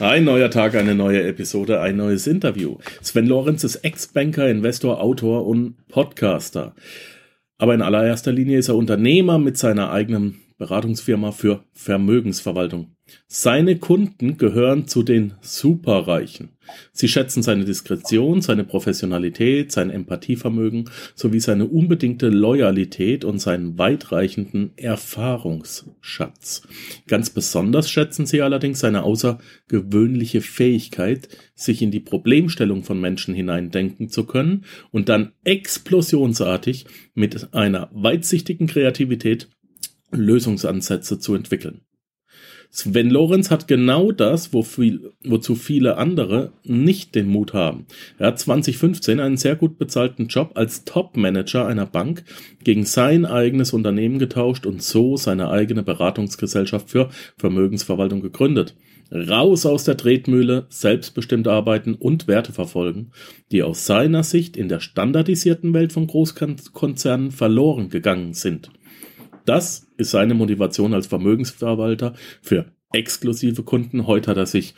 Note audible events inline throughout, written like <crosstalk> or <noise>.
Ein neuer Tag, eine neue Episode, ein neues Interview. Sven Lorenz ist Ex-Banker, Investor, Autor und Podcaster. Aber in allererster Linie ist er Unternehmer mit seiner eigenen Beratungsfirma für Vermögensverwaltung. Seine Kunden gehören zu den Superreichen. Sie schätzen seine Diskretion, seine Professionalität, sein Empathievermögen sowie seine unbedingte Loyalität und seinen weitreichenden Erfahrungsschatz. Ganz besonders schätzen sie allerdings seine außergewöhnliche Fähigkeit, sich in die Problemstellung von Menschen hineindenken zu können und dann explosionsartig mit einer weitsichtigen Kreativität Lösungsansätze zu entwickeln. Sven Lorenz hat genau das, wo viel, wozu viele andere nicht den Mut haben. Er hat 2015 einen sehr gut bezahlten Job als Top-Manager einer Bank gegen sein eigenes Unternehmen getauscht und so seine eigene Beratungsgesellschaft für Vermögensverwaltung gegründet. Raus aus der Tretmühle, selbstbestimmt arbeiten und Werte verfolgen, die aus seiner Sicht in der standardisierten Welt von Großkonzernen verloren gegangen sind. Das ist seine Motivation als Vermögensverwalter für exklusive Kunden. Heute hat er sich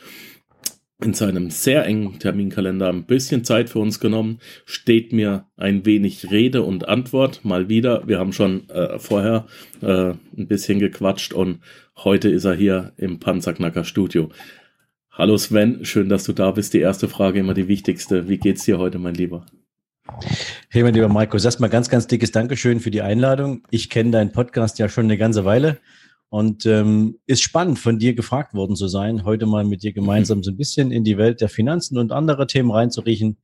in seinem sehr engen Terminkalender ein bisschen Zeit für uns genommen, steht mir ein wenig Rede und Antwort mal wieder. Wir haben schon äh, vorher äh, ein bisschen gequatscht und heute ist er hier im Panzerknacker Studio. Hallo Sven, schön, dass du da bist. Die erste Frage immer die wichtigste. Wie geht's dir heute, mein Lieber? Hey, mein lieber Markus, erstmal ganz, ganz dickes Dankeschön für die Einladung. Ich kenne deinen Podcast ja schon eine ganze Weile und ähm, ist spannend, von dir gefragt worden zu sein, heute mal mit dir gemeinsam so ein bisschen in die Welt der Finanzen und andere Themen reinzuriechen.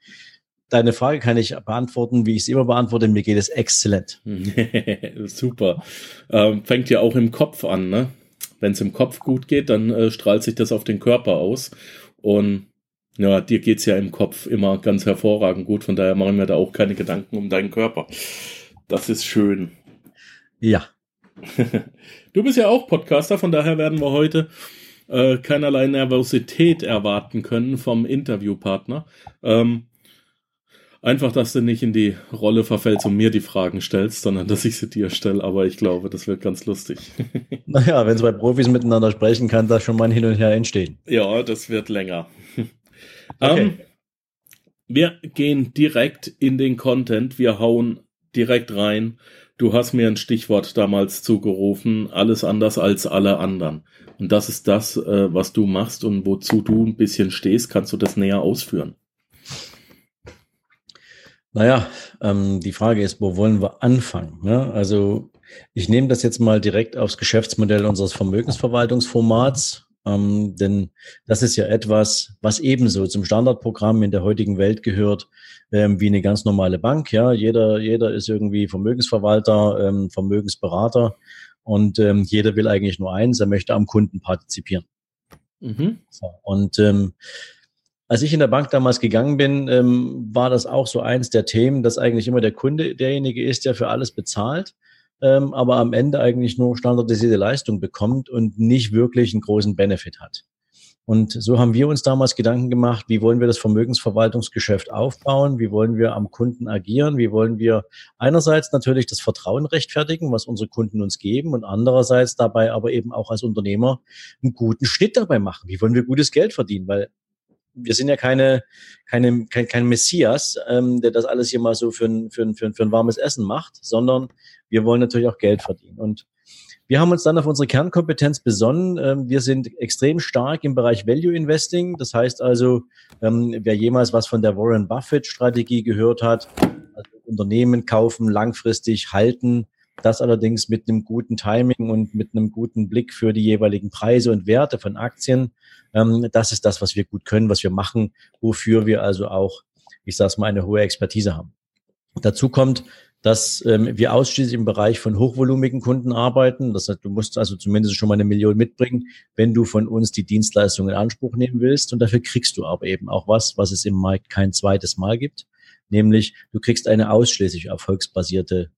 Deine Frage kann ich beantworten, wie ich es immer beantworte. Mir geht es exzellent. <laughs> Super. Ähm, fängt ja auch im Kopf an, ne? Wenn es im Kopf gut geht, dann äh, strahlt sich das auf den Körper aus. Und ja, dir geht's ja im Kopf immer ganz hervorragend gut, von daher machen wir da auch keine Gedanken um deinen Körper. Das ist schön. Ja. <laughs> Du bist ja auch Podcaster, von daher werden wir heute äh, keinerlei Nervosität erwarten können vom Interviewpartner. Ähm, einfach, dass du nicht in die Rolle verfällst und mir die Fragen stellst, sondern dass ich sie dir stelle. Aber ich glaube, das wird ganz lustig. <laughs> naja, wenn zwei Profis miteinander sprechen, kann da schon mal ein Hin und Her entstehen. Ja, das wird länger. Okay. Ähm, wir gehen direkt in den Content. Wir hauen direkt rein. Du hast mir ein Stichwort damals zugerufen, alles anders als alle anderen. Und das ist das, äh, was du machst und wozu du ein bisschen stehst. Kannst du das näher ausführen? Naja, ähm, die Frage ist, wo wollen wir anfangen? Ne? Also ich nehme das jetzt mal direkt aufs Geschäftsmodell unseres Vermögensverwaltungsformats ähm, denn das ist ja etwas, was ebenso zum Standardprogramm in der heutigen Welt gehört, ähm, wie eine ganz normale Bank. Ja, jeder, jeder ist irgendwie Vermögensverwalter, ähm, Vermögensberater und ähm, jeder will eigentlich nur eins, er möchte am Kunden partizipieren. Mhm. So, und ähm, als ich in der Bank damals gegangen bin, ähm, war das auch so eins der Themen, dass eigentlich immer der Kunde derjenige ist, der für alles bezahlt ähm, aber am Ende eigentlich nur standardisierte Leistung bekommt und nicht wirklich einen großen Benefit hat. Und so haben wir uns damals Gedanken gemacht, wie wollen wir das Vermögensverwaltungsgeschäft aufbauen, wie wollen wir am Kunden agieren, wie wollen wir einerseits natürlich das Vertrauen rechtfertigen, was unsere Kunden uns geben und andererseits dabei aber eben auch als Unternehmer einen guten Schnitt dabei machen. Wie wollen wir gutes Geld verdienen? Weil wir sind ja keine, keine, kein, kein Messias, ähm, der das alles hier mal so für ein, für, ein, für, ein, für ein warmes Essen macht, sondern wir wollen natürlich auch Geld verdienen. Und wir haben uns dann auf unsere Kernkompetenz besonnen. Ähm, wir sind extrem stark im Bereich Value Investing. Das heißt also, ähm, wer jemals was von der Warren Buffett Strategie gehört hat, also Unternehmen kaufen, langfristig halten, das allerdings mit einem guten Timing und mit einem guten Blick für die jeweiligen Preise und Werte von Aktien. Ähm, das ist das, was wir gut können, was wir machen, wofür wir also auch, ich sage mal, eine hohe Expertise haben. Dazu kommt, dass ähm, wir ausschließlich im Bereich von hochvolumigen Kunden arbeiten. Das heißt, du musst also zumindest schon mal eine Million mitbringen, wenn du von uns die Dienstleistung in Anspruch nehmen willst. Und dafür kriegst du aber eben auch was, was es im Markt kein zweites Mal gibt. Nämlich, du kriegst eine ausschließlich erfolgsbasierte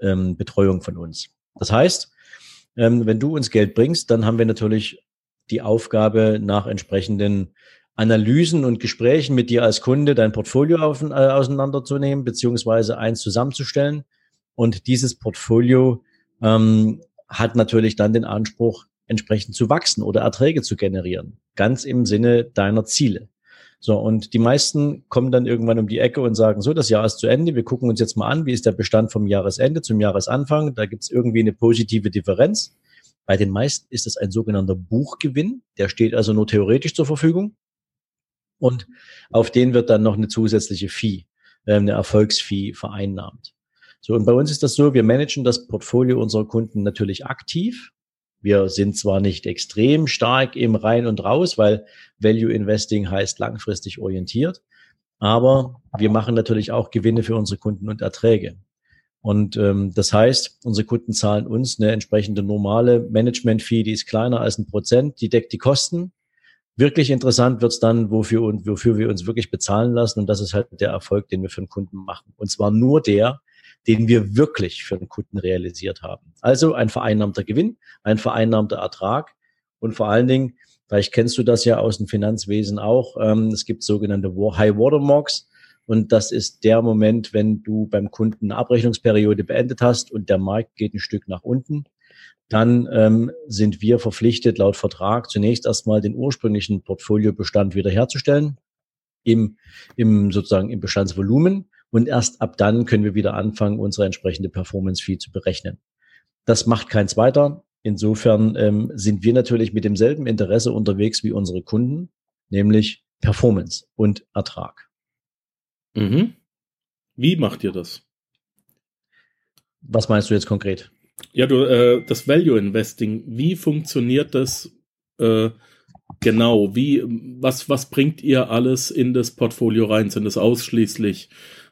ähm, Betreuung von uns. Das heißt, ähm, wenn du uns Geld bringst, dann haben wir natürlich die Aufgabe, nach entsprechenden Analysen und Gesprächen mit dir als Kunde dein Portfolio auf, äh, auseinanderzunehmen, beziehungsweise eins zusammenzustellen. Und dieses Portfolio ähm, hat natürlich dann den Anspruch, entsprechend zu wachsen oder Erträge zu generieren. ganz im Sinne deiner Ziele. So, und die meisten kommen dann irgendwann um die Ecke und sagen, so, das Jahr ist zu Ende, wir gucken uns jetzt mal an, wie ist der Bestand vom Jahresende zum Jahresanfang. Da gibt es irgendwie eine positive Differenz. Bei den meisten ist es ein sogenannter Buchgewinn, der steht also nur theoretisch zur Verfügung. Und auf den wird dann noch eine zusätzliche Fee, äh, eine Erfolgsfee vereinnahmt. So, und bei uns ist das so, wir managen das Portfolio unserer Kunden natürlich aktiv. Wir sind zwar nicht extrem stark im Rein und Raus, weil Value Investing heißt langfristig orientiert, aber wir machen natürlich auch Gewinne für unsere Kunden und Erträge. Und ähm, das heißt, unsere Kunden zahlen uns eine entsprechende normale Management-Fee, die ist kleiner als ein Prozent, die deckt die Kosten. Wirklich interessant wird's dann, wofür, und wofür wir uns wirklich bezahlen lassen. Und das ist halt der Erfolg, den wir für den Kunden machen. Und zwar nur der, den wir wirklich für den Kunden realisiert haben. Also ein vereinnahmter Gewinn, ein vereinnahmter Ertrag und vor allen Dingen, vielleicht kennst du das ja aus dem Finanzwesen auch, ähm, es gibt sogenannte High Watermarks. Und das ist der Moment, wenn du beim Kunden eine Abrechnungsperiode beendet hast und der Markt geht ein Stück nach unten. Dann ähm, sind wir verpflichtet, laut Vertrag zunächst erstmal den ursprünglichen Portfoliobestand wiederherzustellen im, im sozusagen im Bestandsvolumen und erst ab dann können wir wieder anfangen, unsere entsprechende Performance Fee zu berechnen. Das macht kein zweiter. Insofern ähm, sind wir natürlich mit demselben Interesse unterwegs wie unsere Kunden, nämlich Performance und Ertrag. Mhm. Wie macht ihr das? Was meinst du jetzt konkret? Ja, du, äh, das Value Investing, wie funktioniert das äh, genau? Wie, was, was bringt ihr alles in das Portfolio rein? Sind es ausschließlich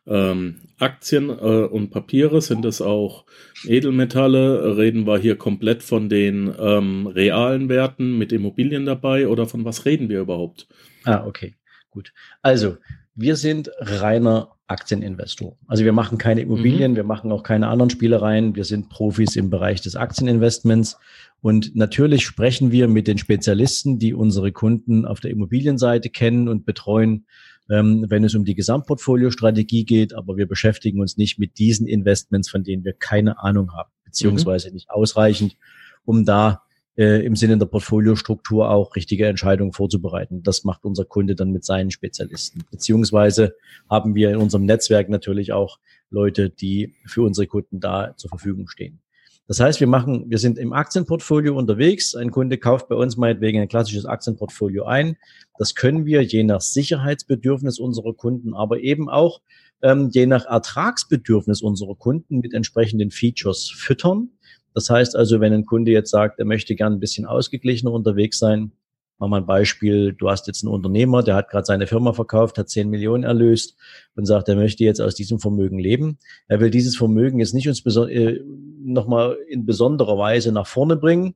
ähm, Aktien äh, und Papiere, sind es auch Edelmetalle? Reden wir hier komplett von den ähm, realen Werten mit Immobilien dabei oder von was reden wir überhaupt? Ah, okay, gut. Also, wir sind reiner Aktieninvestor. Also wir machen keine Immobilien, mhm. wir machen auch keine anderen Spielereien. Wir sind Profis im Bereich des Aktieninvestments. Und natürlich sprechen wir mit den Spezialisten, die unsere Kunden auf der Immobilienseite kennen und betreuen, ähm, wenn es um die Gesamtportfoliostrategie geht, aber wir beschäftigen uns nicht mit diesen Investments, von denen wir keine Ahnung haben, beziehungsweise mhm. nicht ausreichend, um da äh, im Sinne der Portfoliostruktur auch richtige Entscheidungen vorzubereiten. Das macht unser Kunde dann mit seinen Spezialisten. Beziehungsweise haben wir in unserem Netzwerk natürlich auch Leute, die für unsere Kunden da zur Verfügung stehen. Das heißt, wir machen, wir sind im Aktienportfolio unterwegs. Ein Kunde kauft bei uns meinetwegen ein klassisches Aktienportfolio ein. Das können wir je nach Sicherheitsbedürfnis unserer Kunden, aber eben auch ähm, je nach Ertragsbedürfnis unserer Kunden mit entsprechenden Features füttern. Das heißt also, wenn ein Kunde jetzt sagt, er möchte gern ein bisschen ausgeglichener unterwegs sein, Machen wir ein Beispiel, du hast jetzt einen Unternehmer, der hat gerade seine Firma verkauft, hat 10 Millionen erlöst und sagt, er möchte jetzt aus diesem Vermögen leben. Er will dieses Vermögen jetzt nicht uns äh, nochmal in besonderer Weise nach vorne bringen,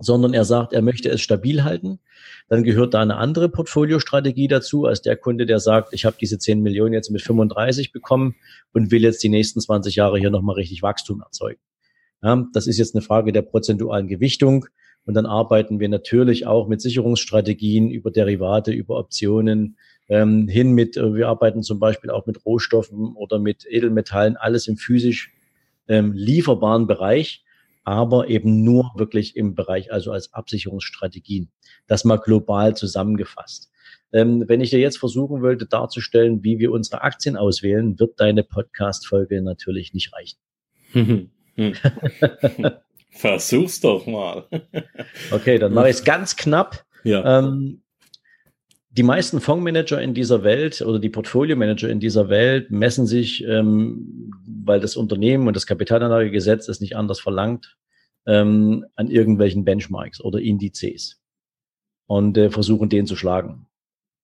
sondern er sagt, er möchte es stabil halten. Dann gehört da eine andere Portfoliostrategie dazu, als der Kunde, der sagt, ich habe diese 10 Millionen jetzt mit 35 bekommen und will jetzt die nächsten 20 Jahre hier nochmal richtig Wachstum erzeugen. Ja, das ist jetzt eine Frage der prozentualen Gewichtung. Und dann arbeiten wir natürlich auch mit Sicherungsstrategien über Derivate, über Optionen ähm, hin mit, äh, wir arbeiten zum Beispiel auch mit Rohstoffen oder mit Edelmetallen, alles im physisch ähm, lieferbaren Bereich, aber eben nur wirklich im Bereich, also als Absicherungsstrategien. Das mal global zusammengefasst. Ähm, wenn ich dir jetzt versuchen wollte darzustellen, wie wir unsere Aktien auswählen, wird deine Podcast-Folge natürlich nicht reichen. <laughs> <laughs> Versuch's doch mal. <laughs> okay, dann mache ich es ganz knapp. Ja. Ähm, die meisten Fondsmanager in dieser Welt oder die Portfolio-Manager in dieser Welt messen sich, ähm, weil das Unternehmen und das Kapitalanlagegesetz es nicht anders verlangt, ähm, an irgendwelchen Benchmarks oder Indizes und äh, versuchen den zu schlagen.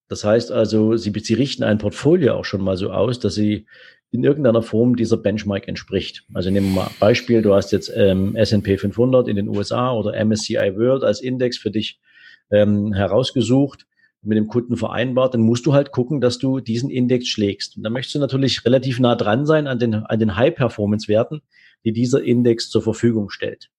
Das heißt also, sie, sie richten ein Portfolio auch schon mal so aus, dass sie in irgendeiner Form dieser Benchmark entspricht. Also nehmen wir mal Beispiel, du hast jetzt ähm, S&P 500 in den USA oder MSCI World als Index für dich ähm, herausgesucht, mit dem Kunden vereinbart, dann musst du halt gucken, dass du diesen Index schlägst. Und da möchtest du natürlich relativ nah dran sein an den, an den High-Performance-Werten, die dieser Index zur Verfügung stellt.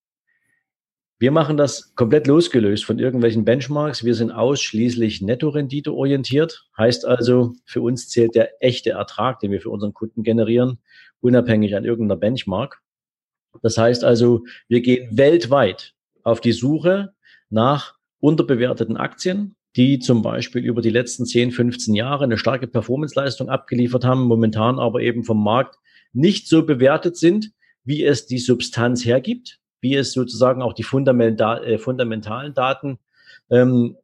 Wir machen das komplett losgelöst von irgendwelchen Benchmarks. Wir sind ausschließlich Nettorendite orientiert. Heißt also, für uns zählt der echte Ertrag, den wir für unseren Kunden generieren, unabhängig an irgendeiner Benchmark. Das heißt also, wir gehen weltweit auf die Suche nach unterbewerteten Aktien, die zum Beispiel über die letzten 10, 15 Jahre eine starke Performanceleistung abgeliefert haben, momentan aber eben vom Markt nicht so bewertet sind, wie es die Substanz hergibt, wie es sozusagen auch die äh, fundamentalen Daten ähm,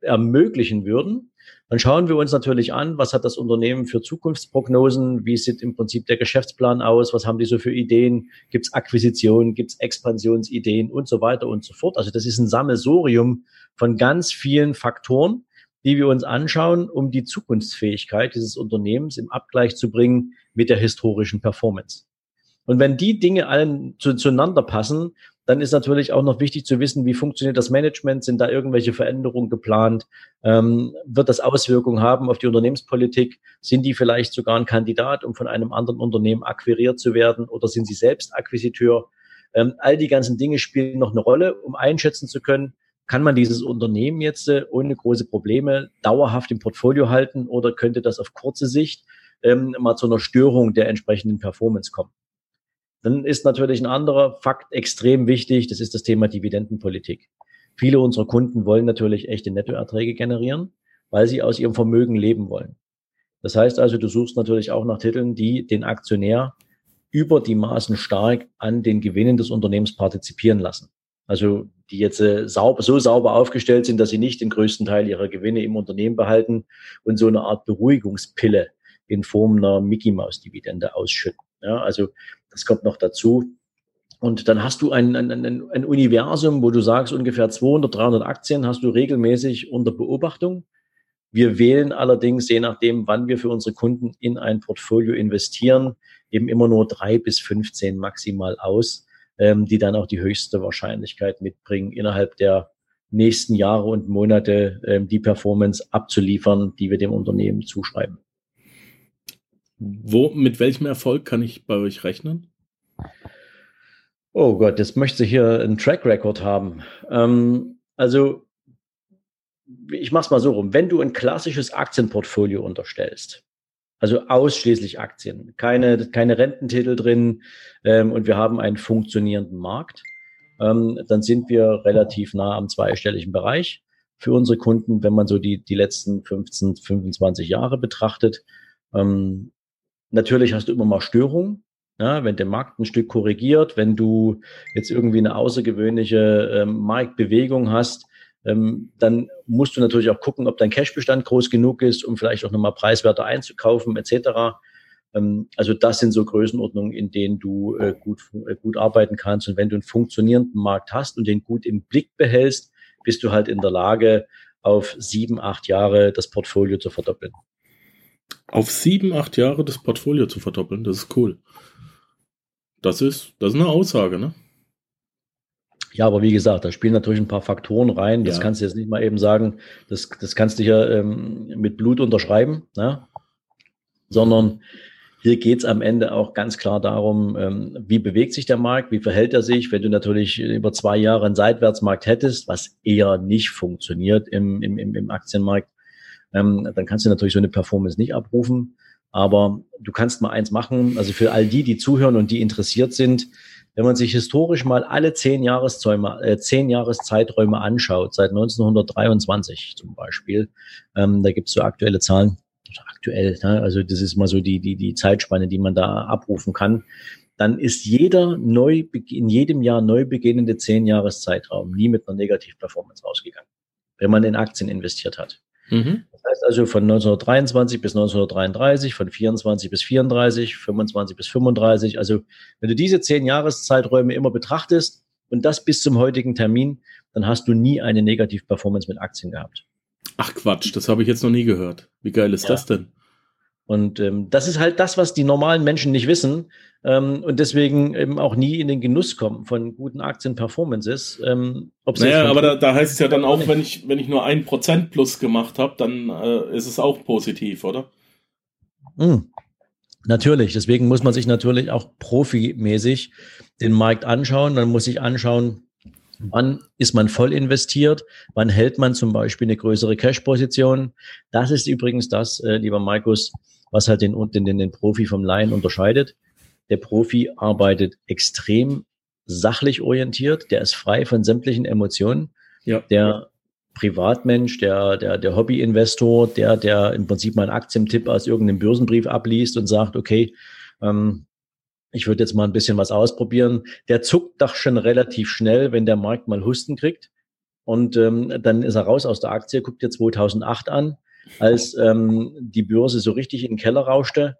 ermöglichen würden. Dann schauen wir uns natürlich an, was hat das Unternehmen für Zukunftsprognosen, wie sieht im Prinzip der Geschäftsplan aus, was haben die so für Ideen, gibt es Akquisitionen, gibt es Expansionsideen und so weiter und so fort. Also das ist ein Sammelsurium von ganz vielen Faktoren, die wir uns anschauen, um die Zukunftsfähigkeit dieses Unternehmens im Abgleich zu bringen mit der historischen Performance. Und wenn die Dinge allen zu, zueinander passen, dann ist natürlich auch noch wichtig zu wissen, wie funktioniert das Management, sind da irgendwelche Veränderungen geplant, ähm, wird das Auswirkungen haben auf die Unternehmenspolitik, sind die vielleicht sogar ein Kandidat, um von einem anderen Unternehmen akquiriert zu werden? Oder sind sie selbst Akquisiteur? Ähm, all die ganzen Dinge spielen noch eine Rolle, um einschätzen zu können, kann man dieses Unternehmen jetzt äh, ohne große Probleme dauerhaft im Portfolio halten? Oder könnte das auf kurze Sicht ähm, mal zu einer Störung der entsprechenden Performance kommen? Dann ist natürlich ein anderer Fakt extrem wichtig, das ist das Thema Dividendenpolitik. Viele unserer Kunden wollen natürlich echte Nettoerträge generieren, weil sie aus ihrem Vermögen leben wollen. Das heißt also, du suchst natürlich auch nach Titeln, die den Aktionär über die Maßen stark an den Gewinnen des Unternehmens partizipieren lassen. Also die jetzt äh, sauber, so sauber aufgestellt sind, dass sie nicht den größten Teil ihrer Gewinne im Unternehmen behalten und so eine Art Beruhigungspille in Form einer Mickey Maus Dividende ausschütten. Ja, also das kommt noch dazu. Und dann hast du ein, ein, ein, ein Universum, wo du sagst, ungefähr 200, 300 Aktien hast du regelmäßig unter Beobachtung. Wir wählen allerdings, je nachdem, wann wir für unsere Kunden in ein Portfolio investieren, eben immer nur drei bis 15 maximal aus, ähm, die dann auch die höchste Wahrscheinlichkeit mitbringen, innerhalb der nächsten Jahre und Monate ähm, die Performance abzuliefern, die wir dem Unternehmen zuschreiben. Wo, mit welchem Erfolg kann ich bei euch rechnen? Oh Gott, jetzt möchte ich hier einen Track Record haben. Ähm, also, ich mach's mal so rum. Wenn du ein klassisches Aktienportfolio unterstellst, also ausschließlich Aktien, keine, keine Rententitel drin ähm, und wir haben einen funktionierenden Markt, ähm, dann sind wir relativ nah am zweistelligen Bereich für unsere Kunden, wenn man so die, die letzten 15, 25 Jahre betrachtet. Ähm, Natürlich hast du immer mal Störungen. Ja, wenn der Markt ein Stück korrigiert, wenn du jetzt irgendwie eine außergewöhnliche ähm, Marktbewegung hast, ähm, dann musst du natürlich auch gucken, ob dein Cashbestand groß genug ist, um vielleicht auch nochmal preiswerter einzukaufen, etc. Ähm, also das sind so Größenordnungen, in denen du äh, gut, äh, gut arbeiten kannst. Und wenn du einen funktionierenden Markt hast und den gut im Blick behältst, bist du halt in der Lage, auf sieben, acht Jahre das Portfolio zu verdoppeln auf sieben, acht Jahre das Portfolio zu verdoppeln. Das ist cool. Das ist, das ist eine Aussage, ne? Ja, aber wie gesagt, da spielen natürlich ein paar Faktoren rein. Das ja. kannst du jetzt nicht mal eben sagen, das, das kannst du ja ähm, mit Blut unterschreiben, ne? sondern hier geht's am Ende auch ganz klar darum, ähm, wie bewegt sich der Markt, wie verhält er sich. Wenn du natürlich über zwei Jahre einen Seitwärtsmarkt hättest, was eher nicht funktioniert im, im, im Aktienmarkt, ähm, dann kannst du natürlich so eine Performance nicht abrufen. Aber du kannst mal eins machen, also für all die, die zuhören und die interessiert sind, wenn man sich historisch mal alle zehn, Jahreszäume, äh, zehn Jahreszeiträume anschaut, seit 1923 zum Beispiel, ähm, da gibt es so aktuelle Zahlen, aktuell, ne? also das ist mal so die, die, die Zeitspanne, die man da abrufen kann, dann ist jeder neu, in jedem Jahr neu beginnende zehn Jahreszeitraum nie mit einer Negativ-Performance rausgegangen, wenn man in Aktien investiert hat. Mhm. Das heißt also von 1923 bis 1933, von 24 bis 34, 25 bis 35. Also wenn du diese zehn Jahreszeiträume immer betrachtest und das bis zum heutigen Termin, dann hast du nie eine Negativ-Performance mit Aktien gehabt. Ach Quatsch, das habe ich jetzt noch nie gehört. Wie geil ist ja. das denn? Und ähm, das ist halt das, was die normalen Menschen nicht wissen ähm, und deswegen eben auch nie in den Genuss kommen von guten Aktien-Performances. Ähm, naja, aber da, da heißt es ja dann auch, wenn ich, wenn ich nur ein Prozent plus gemacht habe, dann äh, ist es auch positiv, oder? Mhm. Natürlich, deswegen muss man sich natürlich auch profimäßig den Markt anschauen. Dann muss ich anschauen, Wann ist man voll investiert? Wann hält man zum Beispiel eine größere Cash-Position? Das ist übrigens das, äh, lieber Markus, was halt den, den, den Profi vom Laien unterscheidet. Der Profi arbeitet extrem sachlich orientiert, der ist frei von sämtlichen Emotionen. Ja. Der Privatmensch, der, der, der Hobbyinvestor, der, der im Prinzip mal einen Aktientipp aus irgendeinem Börsenbrief abliest und sagt, okay, ähm, ich würde jetzt mal ein bisschen was ausprobieren, der zuckt doch schon relativ schnell, wenn der Markt mal Husten kriegt. Und ähm, dann ist er raus aus der Aktie, guckt dir 2008 an, als ähm, die Börse so richtig in den Keller rauschte.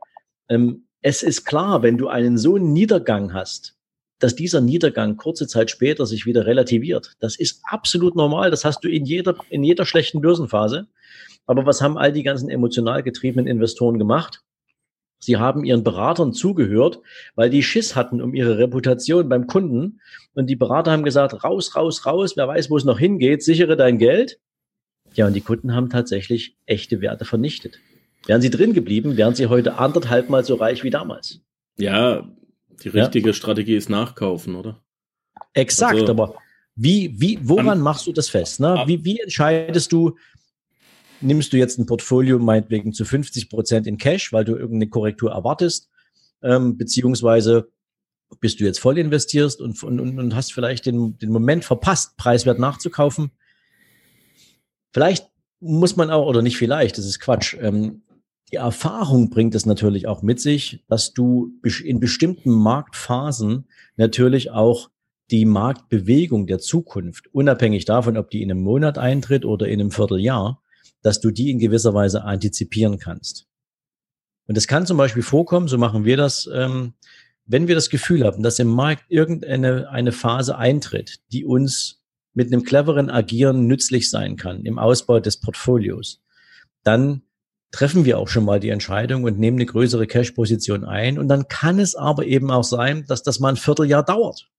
Ähm, es ist klar, wenn du einen so einen Niedergang hast, dass dieser Niedergang kurze Zeit später sich wieder relativiert. Das ist absolut normal. Das hast du in jeder, in jeder schlechten Börsenphase. Aber was haben all die ganzen emotional getriebenen Investoren gemacht? Sie haben ihren Beratern zugehört, weil die Schiss hatten um ihre Reputation beim Kunden. Und die Berater haben gesagt, raus, raus, raus, wer weiß, wo es noch hingeht, sichere dein Geld. Ja, und die Kunden haben tatsächlich echte Werte vernichtet. Wären sie drin geblieben, wären sie heute anderthalb Mal so reich wie damals. Ja, die richtige ja. Strategie ist nachkaufen, oder? Exakt, also, aber wie, wie, woran machst du das fest? Ne? Wie, wie entscheidest du, nimmst du jetzt ein Portfolio meinetwegen zu 50 Prozent in Cash, weil du irgendeine Korrektur erwartest, ähm, beziehungsweise bist du jetzt voll investierst und, und, und hast vielleicht den, den Moment verpasst, preiswert nachzukaufen. Vielleicht muss man auch, oder nicht vielleicht, das ist Quatsch, ähm, die Erfahrung bringt es natürlich auch mit sich, dass du in bestimmten Marktphasen natürlich auch die Marktbewegung der Zukunft, unabhängig davon, ob die in einem Monat eintritt oder in einem Vierteljahr, dass du die in gewisser Weise antizipieren kannst. Und es kann zum Beispiel vorkommen, so machen wir das, ähm, wenn wir das Gefühl haben, dass im Markt irgendeine eine Phase eintritt, die uns mit einem cleveren Agieren nützlich sein kann im Ausbau des Portfolios, dann treffen wir auch schon mal die Entscheidung und nehmen eine größere Cash-Position ein. Und dann kann es aber eben auch sein, dass das mal ein Vierteljahr dauert.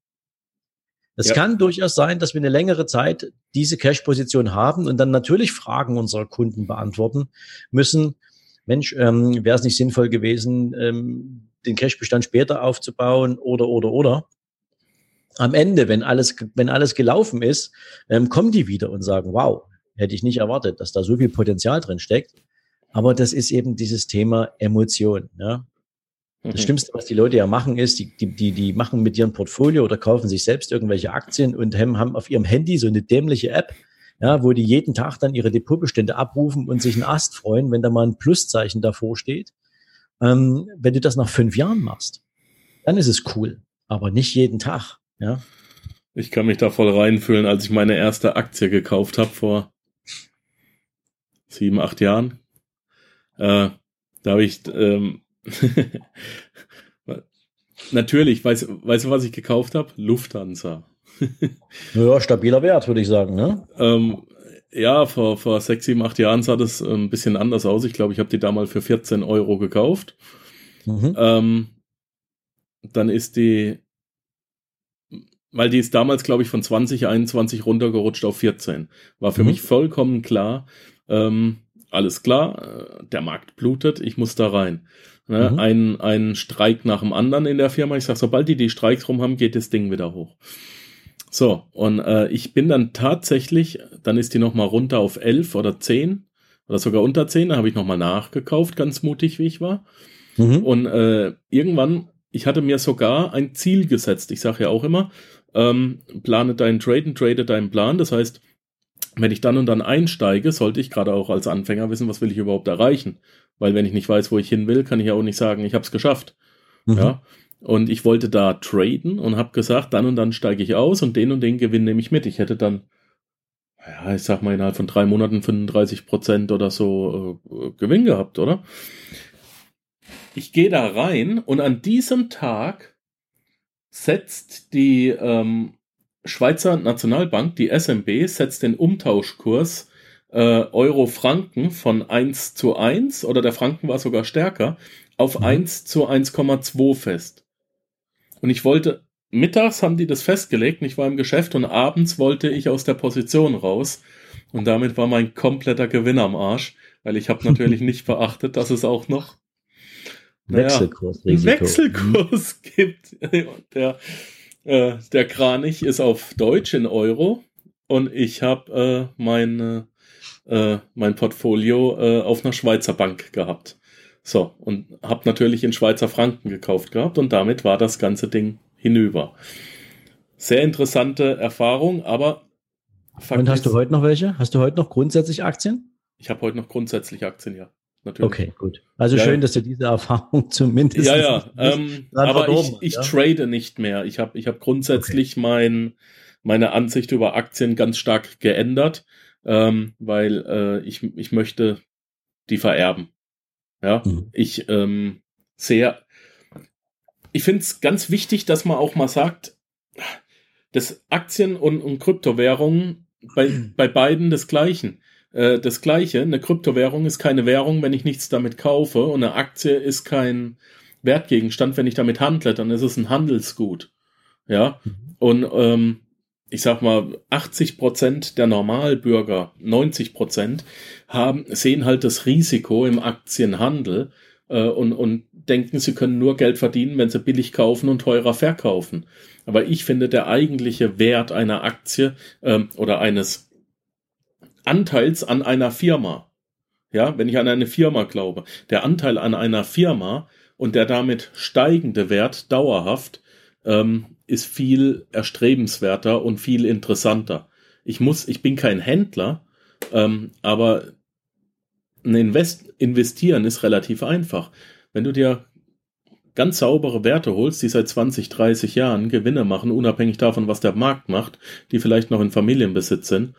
Es ja. kann durchaus sein, dass wir eine längere Zeit diese Cash-Position haben und dann natürlich Fragen unserer Kunden beantworten müssen. Mensch, ähm, wäre es nicht sinnvoll gewesen, ähm, den Cash-Bestand später aufzubauen oder, oder, oder. Am Ende, wenn alles, wenn alles gelaufen ist, ähm, kommen die wieder und sagen, wow, hätte ich nicht erwartet, dass da so viel Potenzial drin steckt. Aber das ist eben dieses Thema Emotion. Ja? Das mhm. Schlimmste, was die Leute ja machen, ist, die, die, die, die machen mit ihrem Portfolio oder kaufen sich selbst irgendwelche Aktien und haben, haben auf ihrem Handy so eine dämliche App, ja, wo die jeden Tag dann ihre Depotbestände abrufen und sich einen Ast freuen, wenn da mal ein Pluszeichen davor steht. Ähm, wenn du das nach fünf Jahren machst, dann ist es cool, aber nicht jeden Tag. Ja. Ich kann mich da voll reinfühlen, als ich meine erste Aktie gekauft habe vor sieben, acht Jahren. Äh, da habe ich ähm, <laughs> natürlich, weißt, weißt du, was ich gekauft habe? Lufthansa. <laughs> ja, stabiler Wert, würde ich sagen, ne? Ähm, ja, vor, vor sechs, sieben, acht Jahren sah das ein bisschen anders aus. Ich glaube, ich habe die damals für 14 Euro gekauft. Mhm. Ähm, dann ist die, weil die ist damals, glaube ich, von 20, 21 runtergerutscht auf 14. War für mhm. mich vollkommen klar, ähm, alles klar, äh, der Markt blutet, ich muss da rein. Ne? Mhm. Ein, ein Streik nach dem anderen in der Firma. Ich sage, sobald die die Streiks rum haben, geht das Ding wieder hoch. So, und äh, ich bin dann tatsächlich, dann ist die nochmal runter auf 11 oder 10 oder sogar unter 10, da habe ich nochmal nachgekauft, ganz mutig wie ich war. Mhm. Und äh, irgendwann, ich hatte mir sogar ein Ziel gesetzt. Ich sage ja auch immer, ähm, plane deinen Trade und trade deinen Plan. Das heißt, wenn ich dann und dann einsteige, sollte ich gerade auch als Anfänger wissen, was will ich überhaupt erreichen. Weil wenn ich nicht weiß, wo ich hin will, kann ich ja auch nicht sagen, ich habe es geschafft. Mhm. Ja. Und ich wollte da traden und habe gesagt, dann und dann steige ich aus und den und den Gewinn nehme ich mit. Ich hätte dann, ja, ich sag mal, innerhalb von drei Monaten 35 Prozent oder so äh, Gewinn gehabt, oder? Ich gehe da rein und an diesem Tag setzt die ähm, Schweizer Nationalbank, die SMB, setzt den Umtauschkurs Euro-Franken von 1 zu 1 oder der Franken war sogar stärker auf mhm. 1 zu 1,2 fest. Und ich wollte, mittags haben die das festgelegt und ich war im Geschäft und abends wollte ich aus der Position raus und damit war mein kompletter Gewinn am Arsch, weil ich habe natürlich <laughs> nicht beachtet, dass es auch noch naja, Wechselkurs, Wechselkurs gibt. <laughs> Der, äh, der Kranich ist auf Deutsch in Euro und ich habe äh, meine, äh, mein Portfolio äh, auf einer Schweizer Bank gehabt. So, und habe natürlich in Schweizer Franken gekauft gehabt und damit war das ganze Ding hinüber. Sehr interessante Erfahrung, aber Fakt Und hast du heute noch welche? Hast du heute noch grundsätzlich Aktien? Ich habe heute noch grundsätzlich Aktien, ja. Natürlich. Okay, gut. Also ja, schön, dass du diese Erfahrung <laughs> zumindest. Ja, ja. Ähm, aber ich, ich ja? trade nicht mehr. Ich habe ich hab grundsätzlich okay. mein, meine Ansicht über Aktien ganz stark geändert, ähm, weil äh, ich, ich möchte die vererben. Ja, mhm. ich ähm, sehe, ich finde es ganz wichtig, dass man auch mal sagt, dass Aktien und, und Kryptowährungen bei, bei beiden das Gleichen. Äh, das Gleiche. Eine Kryptowährung ist keine Währung, wenn ich nichts damit kaufe und eine Aktie ist kein Wertgegenstand, wenn ich damit handle, dann ist es ein Handelsgut. Ja. Mhm. Und ähm, ich sag mal, 80 Prozent der Normalbürger, 90 Prozent, haben, sehen halt das Risiko im Aktienhandel äh, und, und denken, sie können nur Geld verdienen, wenn sie billig kaufen und teurer verkaufen. Aber ich finde, der eigentliche Wert einer Aktie ähm, oder eines Anteils an einer Firma, ja, wenn ich an eine Firma glaube, der Anteil an einer Firma und der damit steigende Wert dauerhaft ähm, ist viel erstrebenswerter und viel interessanter. Ich muss, ich bin kein Händler, ähm, aber ein Invest investieren ist relativ einfach. Wenn du dir ganz saubere Werte holst, die seit 20, 30 Jahren Gewinne machen, unabhängig davon, was der Markt macht, die vielleicht noch in Familienbesitz sind.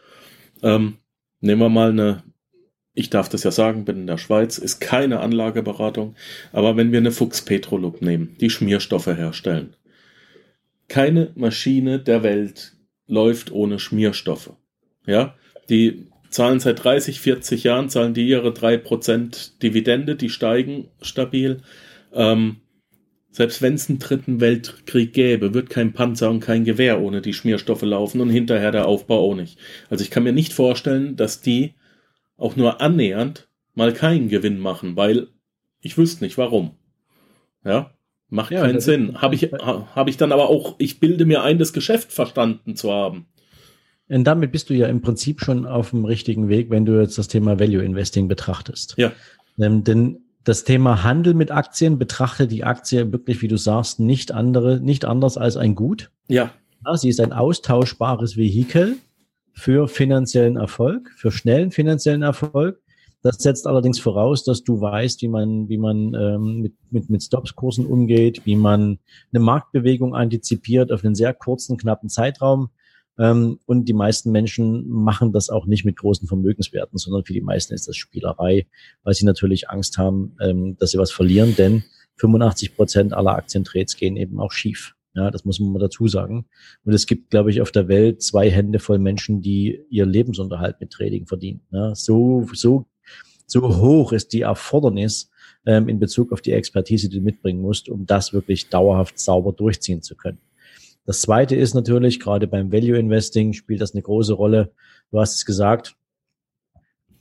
Ähm, nehmen wir mal eine, ich darf das ja sagen, bin in der Schweiz, ist keine Anlageberatung, aber wenn wir eine Fuchs Petrolub nehmen, die Schmierstoffe herstellen, keine Maschine der Welt läuft ohne Schmierstoffe. Ja, die zahlen seit 30, 40 Jahren, zahlen die ihre 3% Dividende, die steigen stabil. Ähm, selbst wenn es einen dritten Weltkrieg gäbe, wird kein Panzer und kein Gewehr ohne die Schmierstoffe laufen und hinterher der Aufbau auch nicht. Also ich kann mir nicht vorstellen, dass die auch nur annähernd mal keinen Gewinn machen, weil ich wüsste nicht warum. Ja, Macht ja, keinen Sinn. Habe ich, hab ich dann aber auch, ich bilde mir ein, das Geschäft verstanden zu haben. Und damit bist du ja im Prinzip schon auf dem richtigen Weg, wenn du jetzt das Thema Value Investing betrachtest. Ja. Ähm, denn das Thema Handel mit Aktien betrachtet die Aktie wirklich, wie du sagst, nicht andere, nicht anders als ein Gut. Ja. ja sie ist ein austauschbares Vehikel für finanziellen Erfolg, für schnellen finanziellen Erfolg. Das setzt allerdings voraus, dass du weißt, wie man, wie man ähm, mit, mit, mit Stops-Kursen umgeht, wie man eine Marktbewegung antizipiert auf einen sehr kurzen, knappen Zeitraum. Ähm, und die meisten Menschen machen das auch nicht mit großen Vermögenswerten, sondern für die meisten ist das Spielerei, weil sie natürlich Angst haben, ähm, dass sie was verlieren, denn 85 Prozent aller Aktientrades gehen eben auch schief. Ja, das muss man mal dazu sagen. Und es gibt, glaube ich, auf der Welt zwei Hände voll Menschen, die ihr Lebensunterhalt mit Trading verdienen. Ja, so, so so hoch ist die Erfordernis ähm, in Bezug auf die Expertise, die du mitbringen musst, um das wirklich dauerhaft sauber durchziehen zu können. Das zweite ist natürlich, gerade beim Value Investing spielt das eine große Rolle. Du hast es gesagt,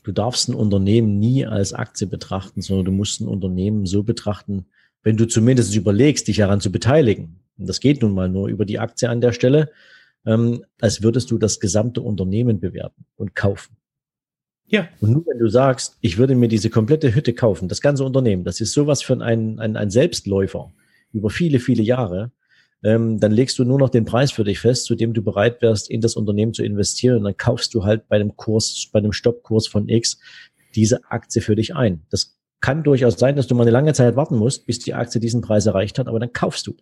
du darfst ein Unternehmen nie als Aktie betrachten, sondern du musst ein Unternehmen so betrachten, wenn du zumindest überlegst, dich daran zu beteiligen. Und das geht nun mal nur über die Aktie an der Stelle, ähm, als würdest du das gesamte Unternehmen bewerten und kaufen. Ja. Und nur wenn du sagst, ich würde mir diese komplette Hütte kaufen, das ganze Unternehmen, das ist sowas für ein, ein, ein Selbstläufer über viele, viele Jahre, ähm, dann legst du nur noch den Preis für dich fest, zu dem du bereit wärst, in das Unternehmen zu investieren. Und dann kaufst du halt bei dem Kurs, bei dem Stoppkurs von X diese Aktie für dich ein. Das kann durchaus sein, dass du mal eine lange Zeit warten musst, bis die Aktie diesen Preis erreicht hat, aber dann kaufst du.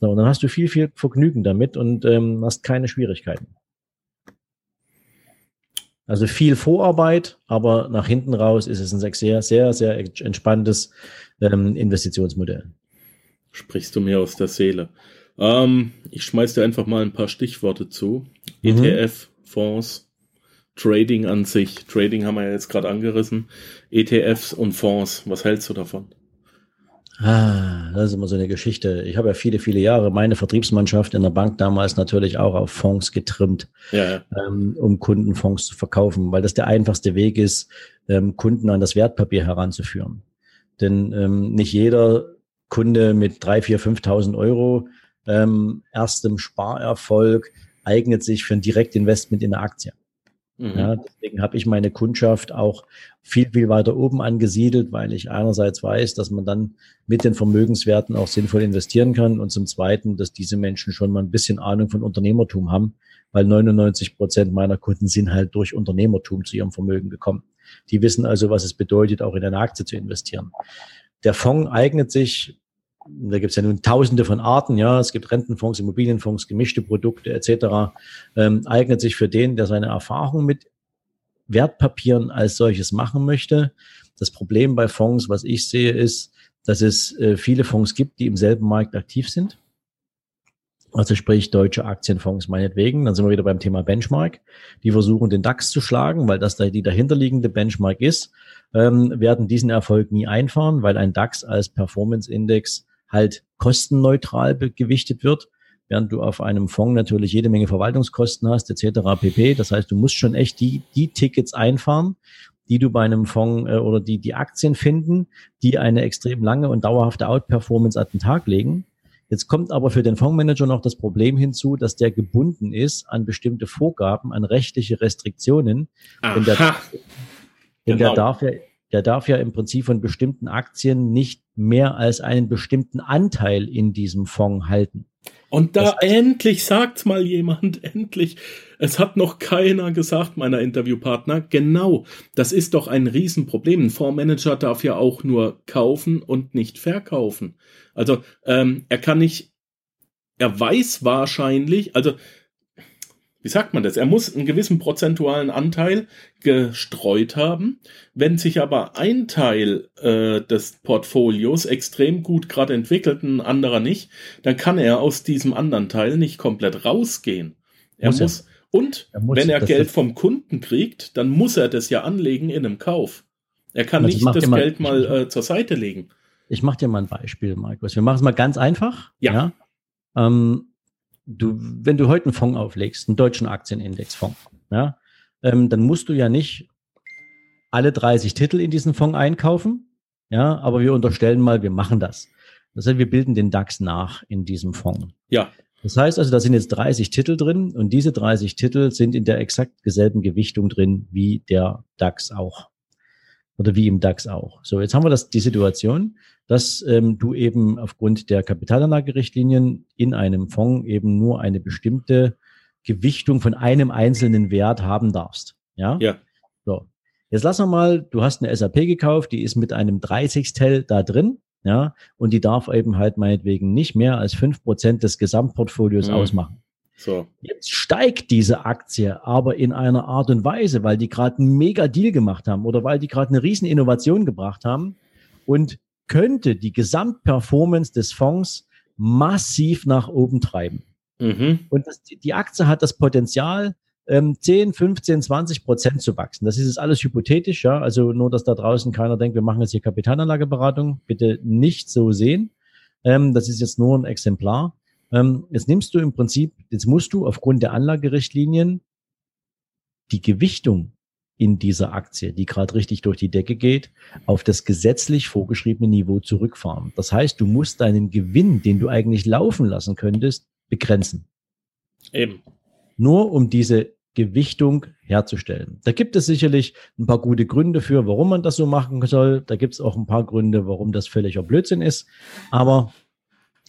So, und dann hast du viel, viel Vergnügen damit und ähm, hast keine Schwierigkeiten. Also viel Vorarbeit, aber nach hinten raus ist es ein sehr, sehr, sehr entspanntes ähm, Investitionsmodell. Sprichst du mir aus der Seele. Ähm, ich schmeiß dir einfach mal ein paar Stichworte zu. Mhm. ETF, Fonds, Trading an sich. Trading haben wir ja jetzt gerade angerissen. ETFs und Fonds. Was hältst du davon? Ah, das ist immer so eine Geschichte. Ich habe ja viele, viele Jahre meine Vertriebsmannschaft in der Bank damals natürlich auch auf Fonds getrimmt, ja. ähm, um Kundenfonds zu verkaufen, weil das der einfachste Weg ist, ähm, Kunden an das Wertpapier heranzuführen. Denn ähm, nicht jeder Kunde mit drei, vier, 5.000 Euro erstem Sparerfolg eignet sich für ein Direktinvestment in eine Aktie. Mhm. Ja, deswegen habe ich meine Kundschaft auch viel, viel weiter oben angesiedelt, weil ich einerseits weiß, dass man dann mit den Vermögenswerten auch sinnvoll investieren kann und zum Zweiten, dass diese Menschen schon mal ein bisschen Ahnung von Unternehmertum haben, weil 99 Prozent meiner Kunden sind halt durch Unternehmertum zu ihrem Vermögen gekommen. Die wissen also, was es bedeutet, auch in eine Aktie zu investieren. Der Fonds eignet sich da gibt es ja nun tausende von Arten, ja, es gibt Rentenfonds, Immobilienfonds, gemischte Produkte etc., ähm, eignet sich für den, der seine Erfahrung mit Wertpapieren als solches machen möchte. Das Problem bei Fonds, was ich sehe, ist, dass es äh, viele Fonds gibt, die im selben Markt aktiv sind. Also sprich deutsche Aktienfonds meinetwegen. Dann sind wir wieder beim Thema Benchmark. Die versuchen den DAX zu schlagen, weil das da die dahinterliegende Benchmark ist, ähm, werden diesen Erfolg nie einfahren, weil ein DAX als Performance-Index halt kostenneutral gewichtet wird, während du auf einem Fonds natürlich jede Menge Verwaltungskosten hast, etc. pp. Das heißt, du musst schon echt die, die Tickets einfahren, die du bei einem Fonds äh, oder die, die Aktien finden, die eine extrem lange und dauerhafte Outperformance an den Tag legen. Jetzt kommt aber für den Fondsmanager noch das Problem hinzu, dass der gebunden ist an bestimmte Vorgaben, an rechtliche Restriktionen. Aha. Denn der, denn genau. der darf ja der darf ja im Prinzip von bestimmten Aktien nicht mehr als einen bestimmten Anteil in diesem Fonds halten. Und da das heißt, endlich sagt's mal jemand, <laughs> endlich. Es hat noch keiner gesagt, meiner Interviewpartner. Genau, das ist doch ein Riesenproblem. Ein Fondsmanager darf ja auch nur kaufen und nicht verkaufen. Also ähm, er kann nicht, er weiß wahrscheinlich, also wie sagt man das? Er muss einen gewissen prozentualen Anteil gestreut haben. Wenn sich aber ein Teil äh, des Portfolios extrem gut gerade entwickelt, ein anderer nicht, dann kann er aus diesem anderen Teil nicht komplett rausgehen. Er muss, muss und er muss, wenn er Geld vom Kunden kriegt, dann muss er das ja anlegen in einem Kauf. Er kann also nicht das mal, Geld mal äh, zur Seite legen. Ich mache dir mal ein Beispiel, Markus. Wir machen es mal ganz einfach. Ja. ja? Ähm, du, wenn du heute einen Fonds auflegst, einen deutschen Aktienindexfonds, ja, ähm, dann musst du ja nicht alle 30 Titel in diesen Fonds einkaufen, ja, aber wir unterstellen mal, wir machen das. Das heißt, wir bilden den DAX nach in diesem Fonds. Ja. Das heißt also, da sind jetzt 30 Titel drin und diese 30 Titel sind in der exakt selben Gewichtung drin wie der DAX auch. Oder wie im DAX auch. So, jetzt haben wir das, die Situation, dass ähm, du eben aufgrund der Kapitalanlagerichtlinien in einem Fonds eben nur eine bestimmte Gewichtung von einem einzelnen Wert haben darfst. Ja. Ja. So. Jetzt lass wir mal, du hast eine SAP gekauft, die ist mit einem 30 Tel da drin. Ja, und die darf eben halt meinetwegen nicht mehr als fünf Prozent des Gesamtportfolios mhm. ausmachen. So. Jetzt steigt diese Aktie aber in einer Art und Weise, weil die gerade einen mega Deal gemacht haben oder weil die gerade eine riesen Innovation gebracht haben und könnte die Gesamtperformance des Fonds massiv nach oben treiben. Mhm. Und das, die Aktie hat das Potenzial, ähm, 10, 15, 20 Prozent zu wachsen. Das ist jetzt alles hypothetisch, ja. Also nur, dass da draußen keiner denkt, wir machen jetzt hier Kapitalanlageberatung. Bitte nicht so sehen. Ähm, das ist jetzt nur ein Exemplar. Ähm, jetzt nimmst du im Prinzip, jetzt musst du aufgrund der Anlagerichtlinien die Gewichtung in dieser Aktie, die gerade richtig durch die Decke geht, auf das gesetzlich vorgeschriebene Niveau zurückfahren. Das heißt, du musst deinen Gewinn, den du eigentlich laufen lassen könntest, begrenzen. Eben. Nur um diese Gewichtung herzustellen. Da gibt es sicherlich ein paar gute Gründe für, warum man das so machen soll. Da gibt es auch ein paar Gründe, warum das völliger Blödsinn ist. Aber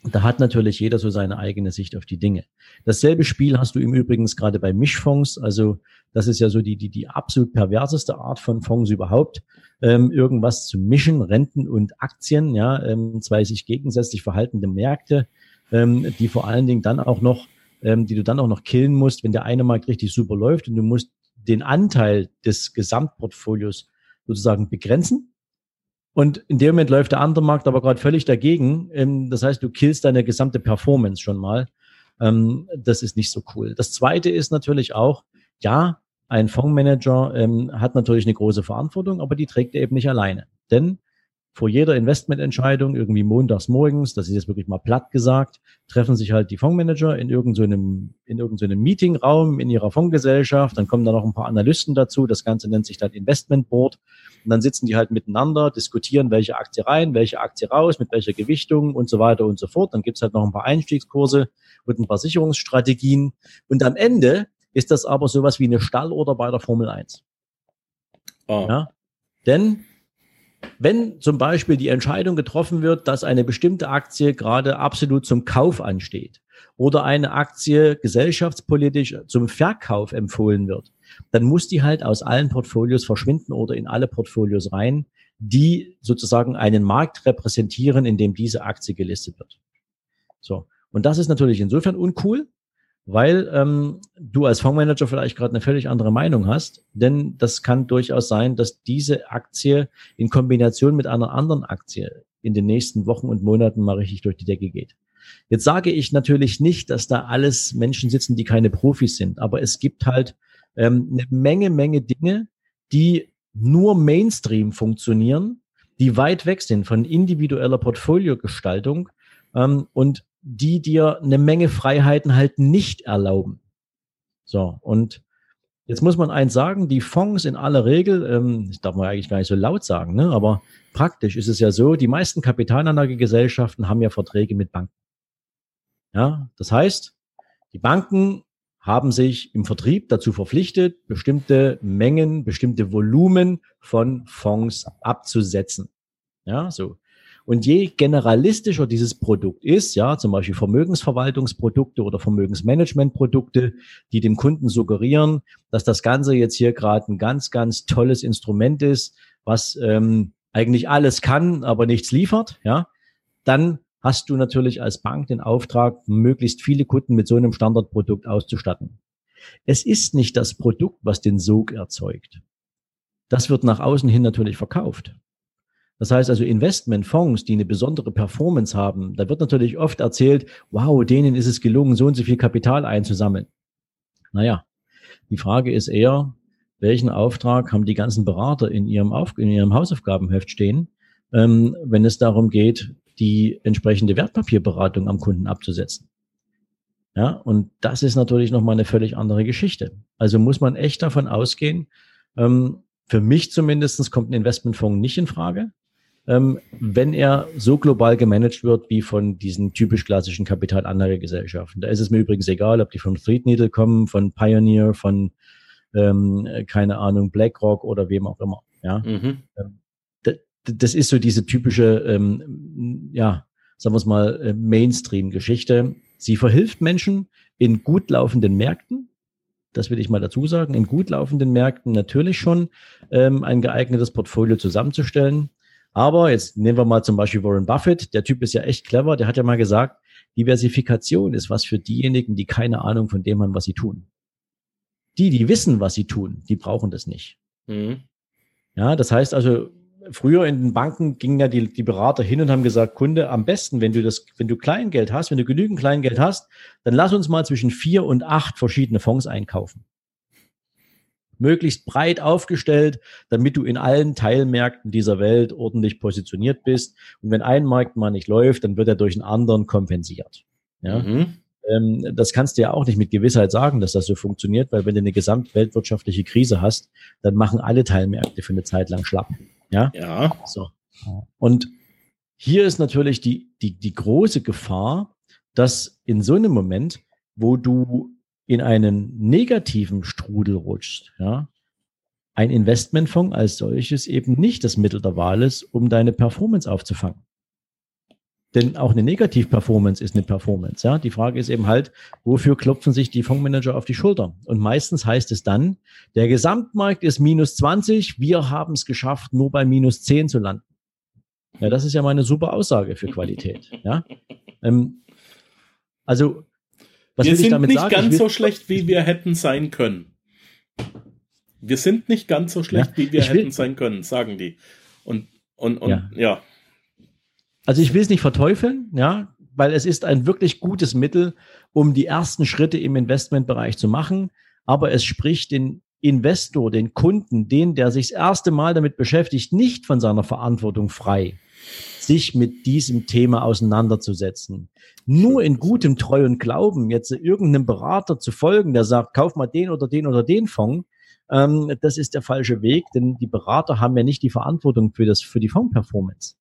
da hat natürlich jeder so seine eigene Sicht auf die Dinge. Dasselbe Spiel hast du im Übrigen gerade bei Mischfonds. Also das ist ja so die, die, die absolut perverseste Art von Fonds überhaupt. Ähm, irgendwas zu mischen, Renten und Aktien, ja, ähm, zwei sich gegensätzlich verhaltende Märkte, ähm, die vor allen Dingen dann auch noch, ähm, die du dann auch noch killen musst, wenn der eine Markt richtig super läuft und du musst den Anteil des Gesamtportfolios sozusagen begrenzen und in dem Moment läuft der andere Markt aber gerade völlig dagegen. Ähm, das heißt, du killst deine gesamte Performance schon mal. Ähm, das ist nicht so cool. Das zweite ist natürlich auch, ja, ein Fondsmanager ähm, hat natürlich eine große Verantwortung, aber die trägt er eben nicht alleine. Denn vor jeder Investmententscheidung, irgendwie montags morgens, das ist jetzt wirklich mal platt gesagt, treffen sich halt die Fondsmanager in irgendeinem, in irgendeinem Meetingraum in ihrer Fondsgesellschaft. Dann kommen da noch ein paar Analysten dazu. Das Ganze nennt sich dann Investment Board. Und dann sitzen die halt miteinander, diskutieren, welche Aktie rein, welche Aktie raus, mit welcher Gewichtung und so weiter und so fort. Dann gibt's halt noch ein paar Einstiegskurse und ein paar Sicherungsstrategien. Und am Ende ist das aber sowas wie eine Stallorder bei der Formel 1. Oh. Ja? Denn wenn zum Beispiel die Entscheidung getroffen wird, dass eine bestimmte Aktie gerade absolut zum Kauf ansteht oder eine Aktie gesellschaftspolitisch zum Verkauf empfohlen wird, dann muss die halt aus allen Portfolios verschwinden oder in alle Portfolios rein, die sozusagen einen Markt repräsentieren, in dem diese Aktie gelistet wird. So. Und das ist natürlich insofern uncool, weil ähm, du als Fondsmanager vielleicht gerade eine völlig andere Meinung hast, denn das kann durchaus sein, dass diese Aktie in Kombination mit einer anderen Aktie in den nächsten Wochen und Monaten mal richtig durch die Decke geht. Jetzt sage ich natürlich nicht, dass da alles Menschen sitzen, die keine Profis sind, aber es gibt halt ähm, eine Menge, Menge Dinge, die nur Mainstream funktionieren, die weit weg sind von individueller Portfoliogestaltung ähm, und die dir eine Menge Freiheiten halt nicht erlauben. So, und jetzt muss man eins sagen, die Fonds in aller Regel, ähm, das darf man eigentlich gar nicht so laut sagen, ne, aber praktisch ist es ja so, die meisten Kapitalanlagegesellschaften haben ja Verträge mit Banken. Ja, das heißt, die Banken haben sich im Vertrieb dazu verpflichtet, bestimmte Mengen, bestimmte Volumen von Fonds abzusetzen. Ja, so. Und je generalistischer dieses Produkt ist, ja, zum Beispiel Vermögensverwaltungsprodukte oder Vermögensmanagementprodukte, die dem Kunden suggerieren, dass das Ganze jetzt hier gerade ein ganz, ganz tolles Instrument ist, was ähm, eigentlich alles kann, aber nichts liefert, ja, dann hast du natürlich als Bank den Auftrag, möglichst viele Kunden mit so einem Standardprodukt auszustatten. Es ist nicht das Produkt, was den Sog erzeugt. Das wird nach außen hin natürlich verkauft. Das heißt also Investmentfonds, die eine besondere Performance haben, da wird natürlich oft erzählt, wow, denen ist es gelungen, so und so viel Kapital einzusammeln. Naja, die Frage ist eher, welchen Auftrag haben die ganzen Berater in ihrem, Auf in ihrem Hausaufgabenheft stehen, ähm, wenn es darum geht, die entsprechende Wertpapierberatung am Kunden abzusetzen. Ja, und das ist natürlich nochmal eine völlig andere Geschichte. Also muss man echt davon ausgehen, ähm, für mich zumindestens kommt ein Investmentfonds nicht in Frage ähm, wenn er so global gemanagt wird wie von diesen typisch klassischen Kapitalanlagegesellschaften. Da ist es mir übrigens egal, ob die von Threadneedle kommen, von Pioneer, von ähm, keine Ahnung, BlackRock oder wem auch immer. Ja, mhm. Das, das ist so diese typische, ähm, ja, sagen wir es mal, äh, Mainstream-Geschichte. Sie verhilft Menschen in gut laufenden Märkten, das will ich mal dazu sagen, in gut laufenden Märkten natürlich schon ähm, ein geeignetes Portfolio zusammenzustellen. Aber jetzt nehmen wir mal zum Beispiel Warren Buffett. Der Typ ist ja echt clever. Der hat ja mal gesagt, Diversifikation ist was für diejenigen, die keine Ahnung von dem haben, was sie tun. Die, die wissen, was sie tun, die brauchen das nicht. Mhm. Ja, das heißt also, früher in den Banken gingen ja die, die Berater hin und haben gesagt, Kunde, am besten, wenn du das, wenn du Kleingeld hast, wenn du genügend Kleingeld hast, dann lass uns mal zwischen vier und acht verschiedene Fonds einkaufen möglichst breit aufgestellt, damit du in allen Teilmärkten dieser Welt ordentlich positioniert bist. Und wenn ein Markt mal nicht läuft, dann wird er durch einen anderen kompensiert. Ja. Mhm. Ähm, das kannst du ja auch nicht mit Gewissheit sagen, dass das so funktioniert, weil wenn du eine gesamtweltwirtschaftliche Krise hast, dann machen alle Teilmärkte für eine Zeit lang schlapp. Ja. Ja. So. Und hier ist natürlich die, die, die große Gefahr, dass in so einem Moment, wo du in einen negativen Strudel rutscht, ja, ein Investmentfonds als solches eben nicht das Mittel der Wahl ist, um deine Performance aufzufangen. Denn auch eine Negativ-Performance ist eine Performance. Ja? Die Frage ist eben halt, wofür klopfen sich die Fondsmanager auf die Schulter? Und meistens heißt es dann, der Gesamtmarkt ist minus 20, wir haben es geschafft, nur bei minus 10 zu landen. Ja, das ist ja mal eine super Aussage für Qualität. <laughs> Ja? Ähm, also was wir sind nicht sagen? ganz so schlecht, wie wir hätten sein können. Wir sind nicht ganz so schlecht, ja, wie wir hätten sein können, sagen die. Und, und, und ja. ja. Also ich will es nicht verteufeln, ja, weil es ist ein wirklich gutes Mittel, um die ersten Schritte im Investmentbereich zu machen. Aber es spricht den Investor, den Kunden, den, der sich das erste Mal damit beschäftigt, nicht von seiner Verantwortung frei sich mit diesem Thema auseinanderzusetzen. Nur in gutem Treu und Glauben, jetzt irgendeinem Berater zu folgen, der sagt, kauf mal den oder den oder den Fonds, ähm, das ist der falsche Weg, denn die Berater haben ja nicht die Verantwortung für, das, für die Fondsperformance.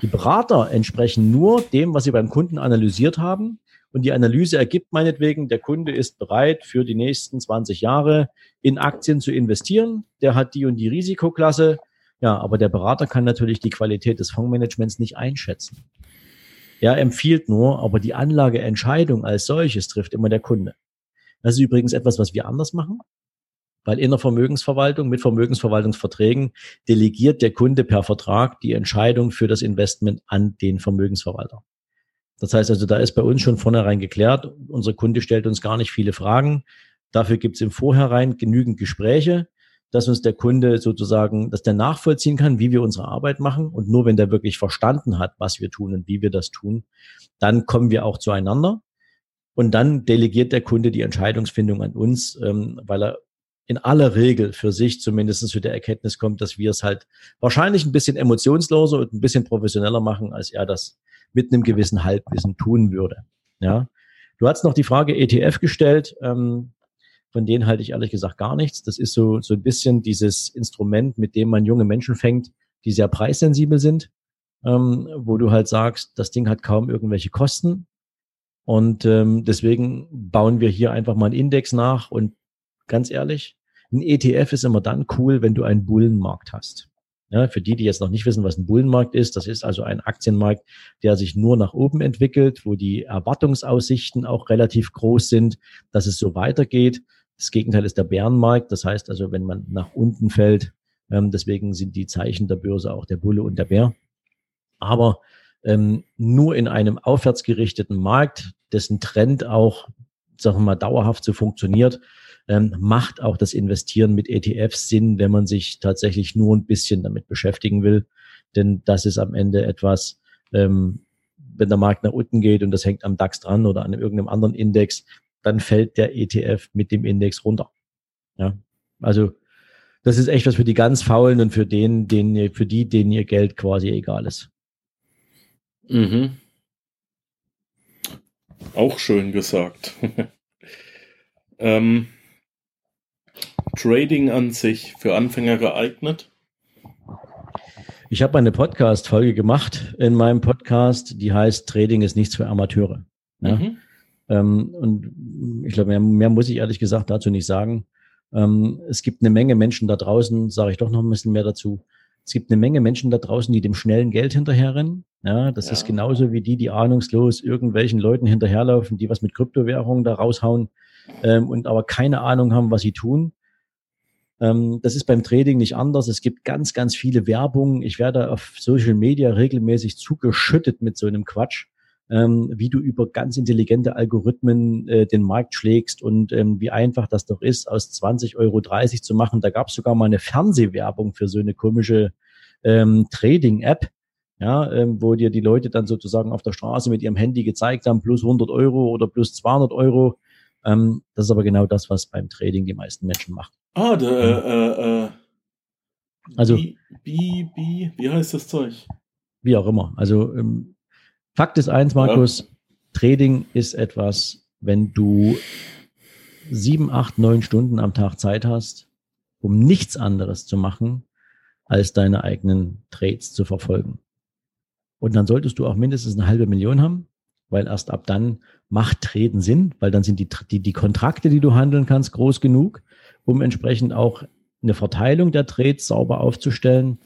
Die Berater entsprechen nur dem, was sie beim Kunden analysiert haben und die Analyse ergibt meinetwegen, der Kunde ist bereit, für die nächsten 20 Jahre in Aktien zu investieren. Der hat die und die Risikoklasse. Ja, aber der Berater kann natürlich die Qualität des Fondsmanagements nicht einschätzen. Er empfiehlt nur, aber die Anlageentscheidung als solches trifft immer der Kunde. Das ist übrigens etwas, was wir anders machen, weil in der Vermögensverwaltung mit Vermögensverwaltungsverträgen delegiert der Kunde per Vertrag die Entscheidung für das Investment an den Vermögensverwalter. Das heißt also, da ist bei uns schon vornherein geklärt, unser Kunde stellt uns gar nicht viele Fragen. Dafür gibt es im Vorhinein genügend Gespräche, dass uns der Kunde sozusagen, dass der nachvollziehen kann, wie wir unsere Arbeit machen. Und nur wenn der wirklich verstanden hat, was wir tun und wie wir das tun, dann kommen wir auch zueinander. Und dann delegiert der Kunde die Entscheidungsfindung an uns, ähm, weil er in aller Regel für sich zumindest zu der Erkenntnis kommt, dass wir es halt wahrscheinlich ein bisschen emotionsloser und ein bisschen professioneller machen, als er das mit einem gewissen Halbwissen tun würde. Ja. Du hast noch die Frage ETF gestellt. Ähm, von denen halte ich ehrlich gesagt gar nichts. Das ist so, so ein bisschen dieses Instrument, mit dem man junge Menschen fängt, die sehr preissensibel sind, ähm, wo du halt sagst, das Ding hat kaum irgendwelche Kosten. Und ähm, deswegen bauen wir hier einfach mal einen Index nach. Und ganz ehrlich, ein ETF ist immer dann cool, wenn du einen Bullenmarkt hast. Ja, für die, die jetzt noch nicht wissen, was ein Bullenmarkt ist, das ist also ein Aktienmarkt, der sich nur nach oben entwickelt, wo die Erwartungsaussichten auch relativ groß sind, dass es so weitergeht. Das Gegenteil ist der Bärenmarkt. Das heißt also, wenn man nach unten fällt, ähm, deswegen sind die Zeichen der Börse auch der Bulle und der Bär. Aber ähm, nur in einem aufwärtsgerichteten Markt, dessen Trend auch, sagen wir mal, dauerhaft so funktioniert, ähm, macht auch das Investieren mit ETFs Sinn, wenn man sich tatsächlich nur ein bisschen damit beschäftigen will. Denn das ist am Ende etwas, ähm, wenn der Markt nach unten geht und das hängt am DAX dran oder an irgendeinem anderen Index, dann fällt der ETF mit dem Index runter. Ja, also das ist echt was für die ganz Faulen und für den, den, für die, denen ihr Geld quasi egal ist. Mhm. Auch schön gesagt. <laughs> ähm, Trading an sich für Anfänger geeignet? Ich habe eine Podcast-Folge gemacht in meinem Podcast, die heißt Trading ist nichts für Amateure. Ja? Mhm. Ähm, und ich glaube, mehr, mehr, muss ich ehrlich gesagt dazu nicht sagen. Ähm, es gibt eine Menge Menschen da draußen, sage ich doch noch ein bisschen mehr dazu. Es gibt eine Menge Menschen da draußen, die dem schnellen Geld hinterherrennen. Ja, das ja. ist genauso wie die, die ahnungslos irgendwelchen Leuten hinterherlaufen, die was mit Kryptowährungen da raushauen ähm, und aber keine Ahnung haben, was sie tun. Ähm, das ist beim Trading nicht anders. Es gibt ganz, ganz viele Werbungen. Ich werde auf Social Media regelmäßig zugeschüttet mit so einem Quatsch ähm, wie du über ganz intelligente Algorithmen äh, den Markt schlägst und ähm, wie einfach das doch ist, aus 20 Euro 30 zu machen. Da gab es sogar mal eine Fernsehwerbung für so eine komische ähm, Trading-App, ja, ähm, wo dir die Leute dann sozusagen auf der Straße mit ihrem Handy gezeigt haben, plus 100 Euro oder plus 200 Euro. Ähm, das ist aber genau das, was beim Trading die meisten Menschen machen. Ah, der, äh, äh, also, B, B, B, wie heißt das Zeug? Wie auch immer. Also ähm, Fakt ist eins, Markus, ja. Trading ist etwas, wenn du sieben, acht, neun Stunden am Tag Zeit hast, um nichts anderes zu machen, als deine eigenen Trades zu verfolgen. Und dann solltest du auch mindestens eine halbe Million haben, weil erst ab dann macht Treten Sinn, weil dann sind die, die, die Kontrakte, die du handeln kannst, groß genug, um entsprechend auch eine Verteilung der Trades sauber aufzustellen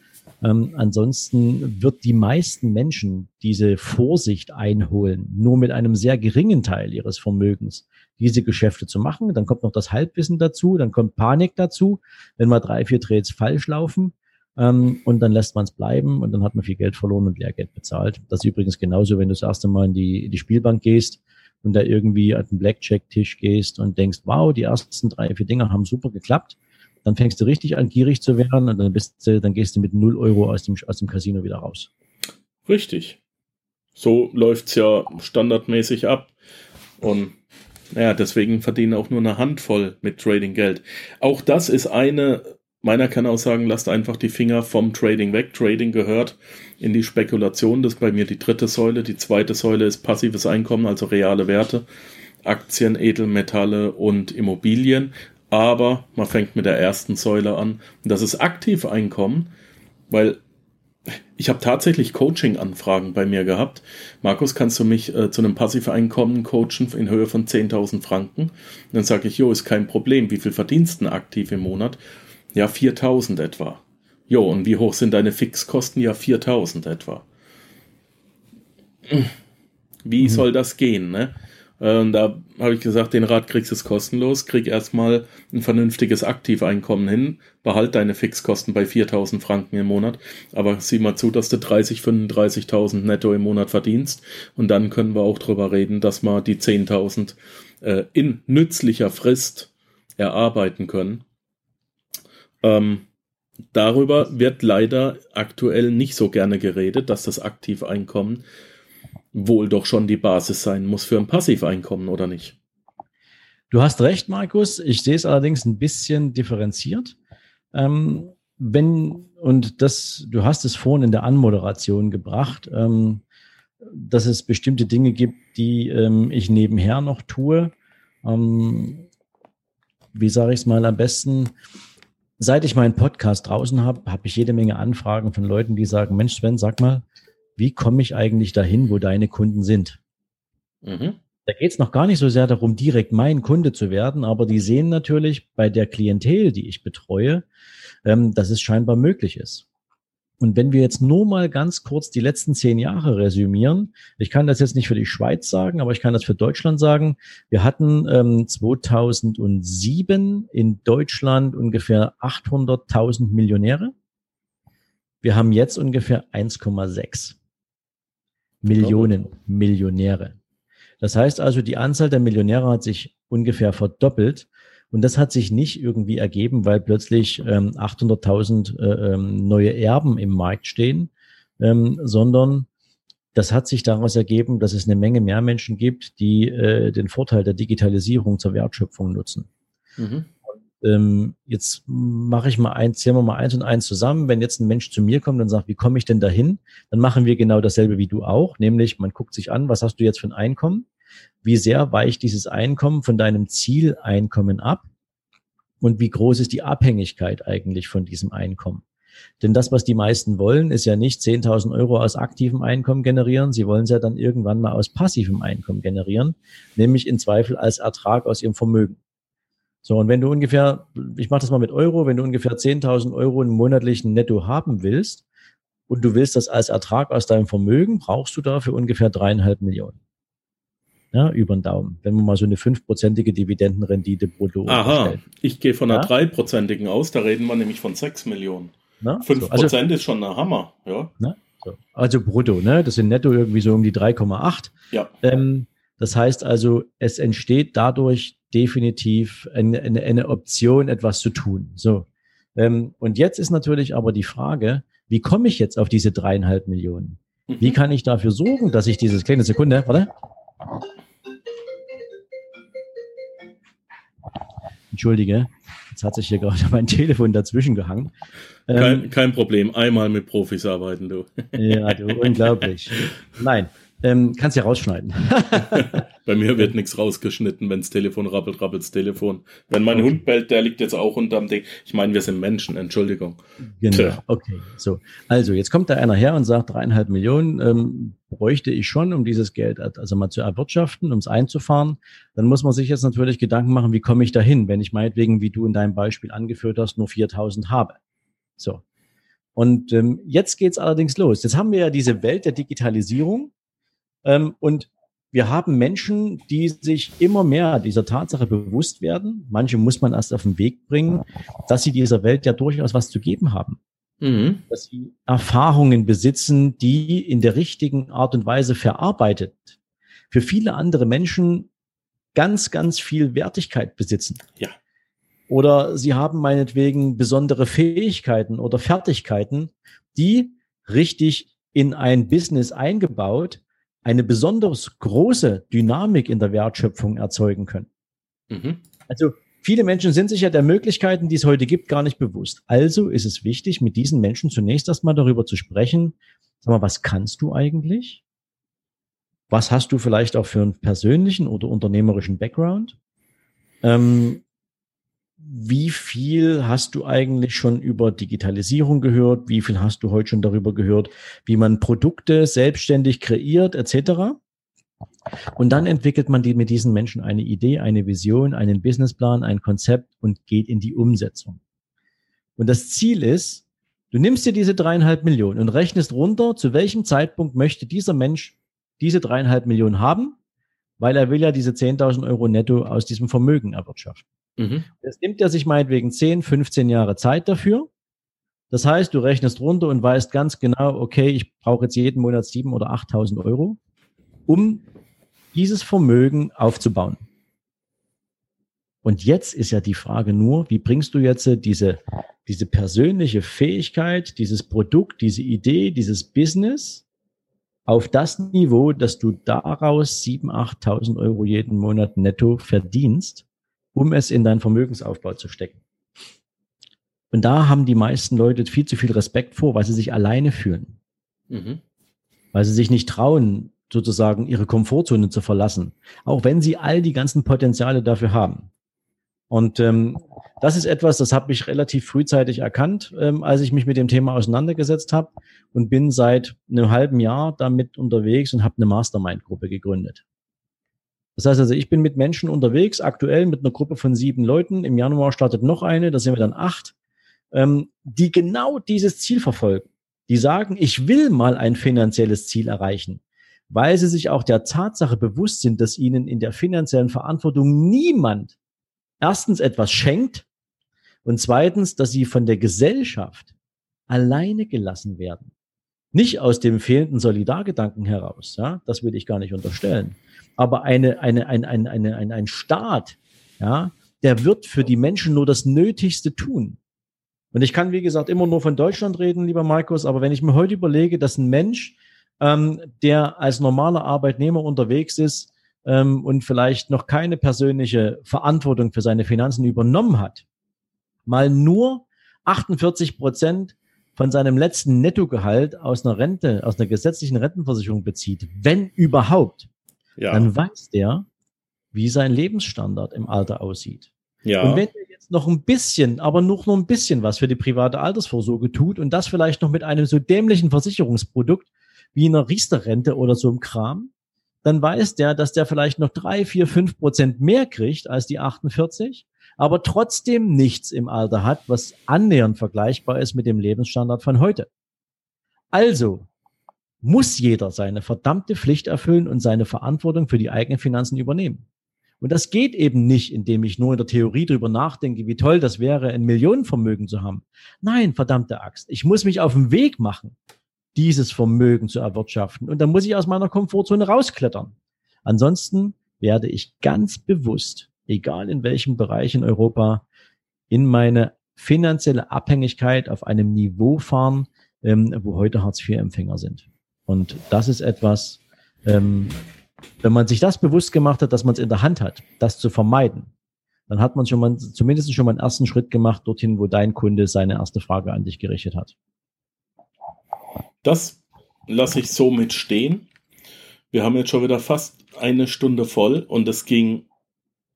ähm, ansonsten wird die meisten Menschen diese Vorsicht einholen, nur mit einem sehr geringen Teil ihres Vermögens diese Geschäfte zu machen. Dann kommt noch das Halbwissen dazu, dann kommt Panik dazu, wenn mal drei, vier Trades falsch laufen. Ähm, und dann lässt man es bleiben und dann hat man viel Geld verloren und Lehrgeld bezahlt. Das ist übrigens genauso, wenn du das erste Mal in die, in die Spielbank gehst und da irgendwie an den Blackjack-Tisch gehst und denkst, wow, die ersten drei, vier Dinger haben super geklappt dann fängst du richtig an, gierig zu werden und dann bist du, dann gehst du mit 0 Euro aus dem, aus dem Casino wieder raus. Richtig. So läuft's ja standardmäßig ab. Und naja, deswegen verdienen auch nur eine Handvoll mit Trading Geld. Auch das ist eine meiner Kernaussagen, lasst einfach die Finger vom Trading weg. Trading gehört in die Spekulation. Das ist bei mir die dritte Säule. Die zweite Säule ist passives Einkommen, also reale Werte. Aktien, Edelmetalle und Immobilien aber man fängt mit der ersten Säule an. Das ist Aktiveinkommen, weil Ich habe tatsächlich Coaching-Anfragen bei mir gehabt. Markus, kannst du mich äh, zu einem Passiveinkommen coachen in Höhe von 10.000 Franken? Und dann sage ich, jo, ist kein Problem. Wie viel verdienst du aktiv im Monat? Ja, 4.000 etwa. Jo, und wie hoch sind deine Fixkosten? Ja, 4.000 etwa. Wie mhm. soll das gehen, ne? Und da habe ich gesagt, den Rat kriegst du kostenlos, krieg erstmal ein vernünftiges Aktiveinkommen hin, behalt deine Fixkosten bei 4000 Franken im Monat, aber sieh mal zu, dass du 30, 35.000 netto im Monat verdienst und dann können wir auch drüber reden, dass wir die 10.000 äh, in nützlicher Frist erarbeiten können. Ähm, darüber wird leider aktuell nicht so gerne geredet, dass das Aktiveinkommen wohl doch schon die Basis sein muss für ein Passiveinkommen, oder nicht? Du hast recht, Markus. Ich sehe es allerdings ein bisschen differenziert. Ähm, wenn, und das, du hast es vorhin in der Anmoderation gebracht, ähm, dass es bestimmte Dinge gibt, die ähm, ich nebenher noch tue. Ähm, wie sage ich es mal am besten? Seit ich meinen Podcast draußen habe, habe ich jede Menge Anfragen von Leuten, die sagen, Mensch, Sven, sag mal, wie komme ich eigentlich dahin, wo deine Kunden sind? Mhm. Da geht es noch gar nicht so sehr darum, direkt mein Kunde zu werden, aber die sehen natürlich bei der Klientel, die ich betreue, ähm, dass es scheinbar möglich ist. Und wenn wir jetzt nur mal ganz kurz die letzten zehn Jahre resümieren, ich kann das jetzt nicht für die Schweiz sagen, aber ich kann das für Deutschland sagen. Wir hatten ähm, 2007 in Deutschland ungefähr 800.000 Millionäre. Wir haben jetzt ungefähr 1,6. Millionen Millionäre. Das heißt also, die Anzahl der Millionäre hat sich ungefähr verdoppelt. Und das hat sich nicht irgendwie ergeben, weil plötzlich ähm, 800.000 äh, ähm, neue Erben im Markt stehen, ähm, sondern das hat sich daraus ergeben, dass es eine Menge mehr Menschen gibt, die äh, den Vorteil der Digitalisierung zur Wertschöpfung nutzen. Mhm ähm, jetzt mache ich mal eins, zählen wir mal eins und eins zusammen. Wenn jetzt ein Mensch zu mir kommt und sagt, wie komme ich denn dahin? Dann machen wir genau dasselbe wie du auch, nämlich man guckt sich an, was hast du jetzt für ein Einkommen? Wie sehr weicht dieses Einkommen von deinem Zieleinkommen ab? Und wie groß ist die Abhängigkeit eigentlich von diesem Einkommen? Denn das, was die meisten wollen, ist ja nicht 10.000 Euro aus aktivem Einkommen generieren. Sie wollen es ja dann irgendwann mal aus passivem Einkommen generieren, nämlich in Zweifel als Ertrag aus ihrem Vermögen. So, und wenn du ungefähr, ich mache das mal mit Euro, wenn du ungefähr 10.000 Euro im monatlichen Netto haben willst und du willst das als Ertrag aus deinem Vermögen, brauchst du dafür ungefähr dreieinhalb Millionen. Ja, über den Daumen. Wenn man mal so eine fünfprozentige Dividendenrendite brutto Aha, stellt. ich gehe von einer dreiprozentigen aus, da reden wir nämlich von sechs Millionen. Fünf Prozent so, also, ist schon ein Hammer, ja. Na? So. Also brutto, ne? Das sind netto irgendwie so um die 3,8. Ja. Ähm, das heißt also, es entsteht dadurch definitiv eine, eine, eine Option, etwas zu tun. So. Ähm, und jetzt ist natürlich aber die Frage, wie komme ich jetzt auf diese dreieinhalb Millionen? Wie mhm. kann ich dafür sorgen, dass ich dieses kleine Sekunde, warte. Entschuldige, jetzt hat sich hier gerade <laughs> mein Telefon dazwischen gehangen. Kein, ähm, kein Problem, einmal mit Profis arbeiten, du. Ja, du, unglaublich. <laughs> Nein, ähm, kannst ja rausschneiden. <laughs> Bei mir wird nichts rausgeschnitten, wenns Telefon rappelt, rappelt's Telefon. Wenn mein okay. Hund bellt, der liegt jetzt auch unterm Ding. Ich meine, wir sind Menschen, Entschuldigung. Genau, Tja. okay. So, also jetzt kommt da einer her und sagt, dreieinhalb Millionen ähm, bräuchte ich schon, um dieses Geld also mal zu erwirtschaften, um es einzufahren. Dann muss man sich jetzt natürlich Gedanken machen, wie komme ich dahin, wenn ich meinetwegen, wie du in deinem Beispiel angeführt hast, nur 4000 habe. So. Und ähm, jetzt geht's allerdings los. Jetzt haben wir ja diese Welt der Digitalisierung ähm, und wir haben Menschen, die sich immer mehr dieser Tatsache bewusst werden. Manche muss man erst auf den Weg bringen, dass sie dieser Welt ja durchaus was zu geben haben. Mhm. Dass sie Erfahrungen besitzen, die in der richtigen Art und Weise verarbeitet für viele andere Menschen ganz, ganz viel Wertigkeit besitzen. Ja. Oder sie haben meinetwegen besondere Fähigkeiten oder Fertigkeiten, die richtig in ein Business eingebaut eine besonders große Dynamik in der Wertschöpfung erzeugen können. Mhm. Also viele Menschen sind sich ja der Möglichkeiten, die es heute gibt, gar nicht bewusst. Also ist es wichtig, mit diesen Menschen zunächst erstmal darüber zu sprechen, sag mal, was kannst du eigentlich? Was hast du vielleicht auch für einen persönlichen oder unternehmerischen Background? Ähm, wie viel hast du eigentlich schon über Digitalisierung gehört? Wie viel hast du heute schon darüber gehört, wie man Produkte selbstständig kreiert, etc.? Und dann entwickelt man die, mit diesen Menschen eine Idee, eine Vision, einen Businessplan, ein Konzept und geht in die Umsetzung. Und das Ziel ist, du nimmst dir diese dreieinhalb Millionen und rechnest runter, zu welchem Zeitpunkt möchte dieser Mensch diese dreieinhalb Millionen haben, weil er will ja diese 10.000 Euro netto aus diesem Vermögen erwirtschaften. Mhm. Jetzt nimmt er sich meinetwegen 10, 15 Jahre Zeit dafür. Das heißt, du rechnest runter und weißt ganz genau, okay, ich brauche jetzt jeden Monat 7.000 oder 8.000 Euro, um dieses Vermögen aufzubauen. Und jetzt ist ja die Frage nur, wie bringst du jetzt diese, diese persönliche Fähigkeit, dieses Produkt, diese Idee, dieses Business auf das Niveau, dass du daraus 7.000, 8.000 Euro jeden Monat netto verdienst, um es in deinen Vermögensaufbau zu stecken. Und da haben die meisten Leute viel zu viel Respekt vor, weil sie sich alleine fühlen. Mhm. Weil sie sich nicht trauen, sozusagen ihre Komfortzone zu verlassen, auch wenn sie all die ganzen Potenziale dafür haben. Und ähm, das ist etwas, das habe ich relativ frühzeitig erkannt, ähm, als ich mich mit dem Thema auseinandergesetzt habe und bin seit einem halben Jahr damit unterwegs und habe eine Mastermind-Gruppe gegründet. Das heißt also, ich bin mit Menschen unterwegs, aktuell mit einer Gruppe von sieben Leuten. Im Januar startet noch eine, da sind wir dann acht, ähm, die genau dieses Ziel verfolgen. Die sagen, ich will mal ein finanzielles Ziel erreichen weil sie sich auch der Tatsache bewusst sind, dass ihnen in der finanziellen Verantwortung niemand erstens etwas schenkt und zweitens, dass sie von der Gesellschaft alleine gelassen werden. Nicht aus dem fehlenden Solidargedanken heraus, ja, das will ich gar nicht unterstellen. Aber eine, eine, ein, ein, eine, ein, ein Staat, ja, der wird für die Menschen nur das Nötigste tun. Und ich kann, wie gesagt, immer nur von Deutschland reden, lieber Markus, aber wenn ich mir heute überlege, dass ein Mensch ähm, der als normaler Arbeitnehmer unterwegs ist ähm, und vielleicht noch keine persönliche Verantwortung für seine Finanzen übernommen hat, mal nur 48 Prozent von seinem letzten Nettogehalt aus einer Rente, aus einer gesetzlichen Rentenversicherung bezieht, wenn überhaupt, ja. dann weiß der, wie sein Lebensstandard im Alter aussieht. Ja. Und wenn er jetzt noch ein bisschen, aber noch nur ein bisschen was für die private Altersvorsorge tut und das vielleicht noch mit einem so dämlichen Versicherungsprodukt, wie einer Riester-Rente oder so im Kram, dann weiß der, dass der vielleicht noch drei, vier, fünf Prozent mehr kriegt als die 48, aber trotzdem nichts im Alter hat, was annähernd vergleichbar ist mit dem Lebensstandard von heute. Also muss jeder seine verdammte Pflicht erfüllen und seine Verantwortung für die eigenen Finanzen übernehmen. Und das geht eben nicht, indem ich nur in der Theorie drüber nachdenke, wie toll das wäre, ein Millionenvermögen zu haben. Nein, verdammte Axt. Ich muss mich auf den Weg machen dieses Vermögen zu erwirtschaften. Und dann muss ich aus meiner Komfortzone rausklettern. Ansonsten werde ich ganz bewusst, egal in welchem Bereich in Europa, in meine finanzielle Abhängigkeit auf einem Niveau fahren, ähm, wo heute Hartz-IV-Empfänger sind. Und das ist etwas, ähm, wenn man sich das bewusst gemacht hat, dass man es in der Hand hat, das zu vermeiden, dann hat man schon mal zumindest schon mal einen ersten Schritt gemacht dorthin, wo dein Kunde seine erste Frage an dich gerichtet hat. Das lasse ich so mit stehen. Wir haben jetzt schon wieder fast eine Stunde voll und es ging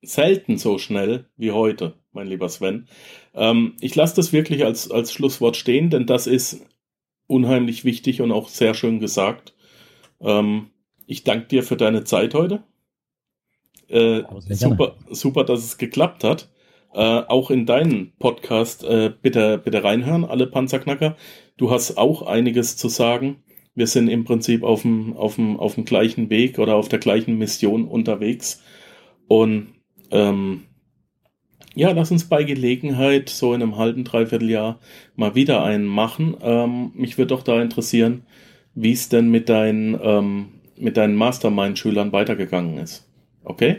selten so schnell wie heute, mein lieber Sven. Ähm, ich lasse das wirklich als, als Schlusswort stehen, denn das ist unheimlich wichtig und auch sehr schön gesagt. Ähm, ich danke dir für deine Zeit heute. Äh, super, super, dass es geklappt hat. Äh, auch in deinen Podcast äh, bitte, bitte reinhören, alle Panzerknacker. Du hast auch einiges zu sagen. Wir sind im Prinzip auf dem, auf dem, auf dem gleichen Weg oder auf der gleichen Mission unterwegs. Und ähm, ja, lass uns bei Gelegenheit so in einem halben, dreiviertel Jahr mal wieder einen machen. Ähm, mich würde doch da interessieren, wie es denn mit deinen, ähm, mit deinen Mastermind-Schülern weitergegangen ist. Okay?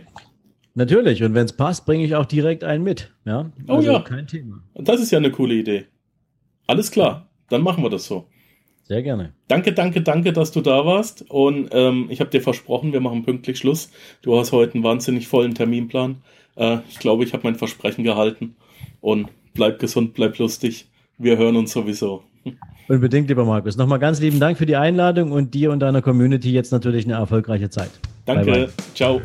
Natürlich, und wenn es passt, bringe ich auch direkt einen mit. Ja? Oh also oh ja. Kein Thema. Das ist ja eine coole Idee. Alles klar dann machen wir das so. Sehr gerne. Danke, danke, danke, dass du da warst. Und ähm, ich habe dir versprochen, wir machen pünktlich Schluss. Du hast heute einen wahnsinnig vollen Terminplan. Äh, ich glaube, ich habe mein Versprechen gehalten. Und bleib gesund, bleib lustig. Wir hören uns sowieso. Unbedingt, lieber Markus. Nochmal ganz lieben Dank für die Einladung und dir und deiner Community jetzt natürlich eine erfolgreiche Zeit. Danke. Bye bye. Ciao.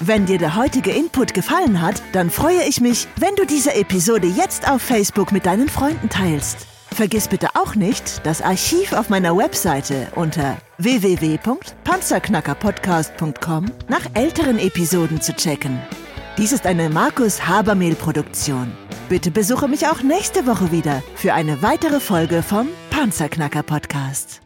Wenn dir der heutige Input gefallen hat, dann freue ich mich, wenn du diese Episode jetzt auf Facebook mit deinen Freunden teilst. Vergiss bitte auch nicht, das Archiv auf meiner Webseite unter www.panzerknackerpodcast.com nach älteren Episoden zu checken. Dies ist eine Markus Habermehl Produktion. Bitte besuche mich auch nächste Woche wieder für eine weitere Folge vom Panzerknacker Podcast.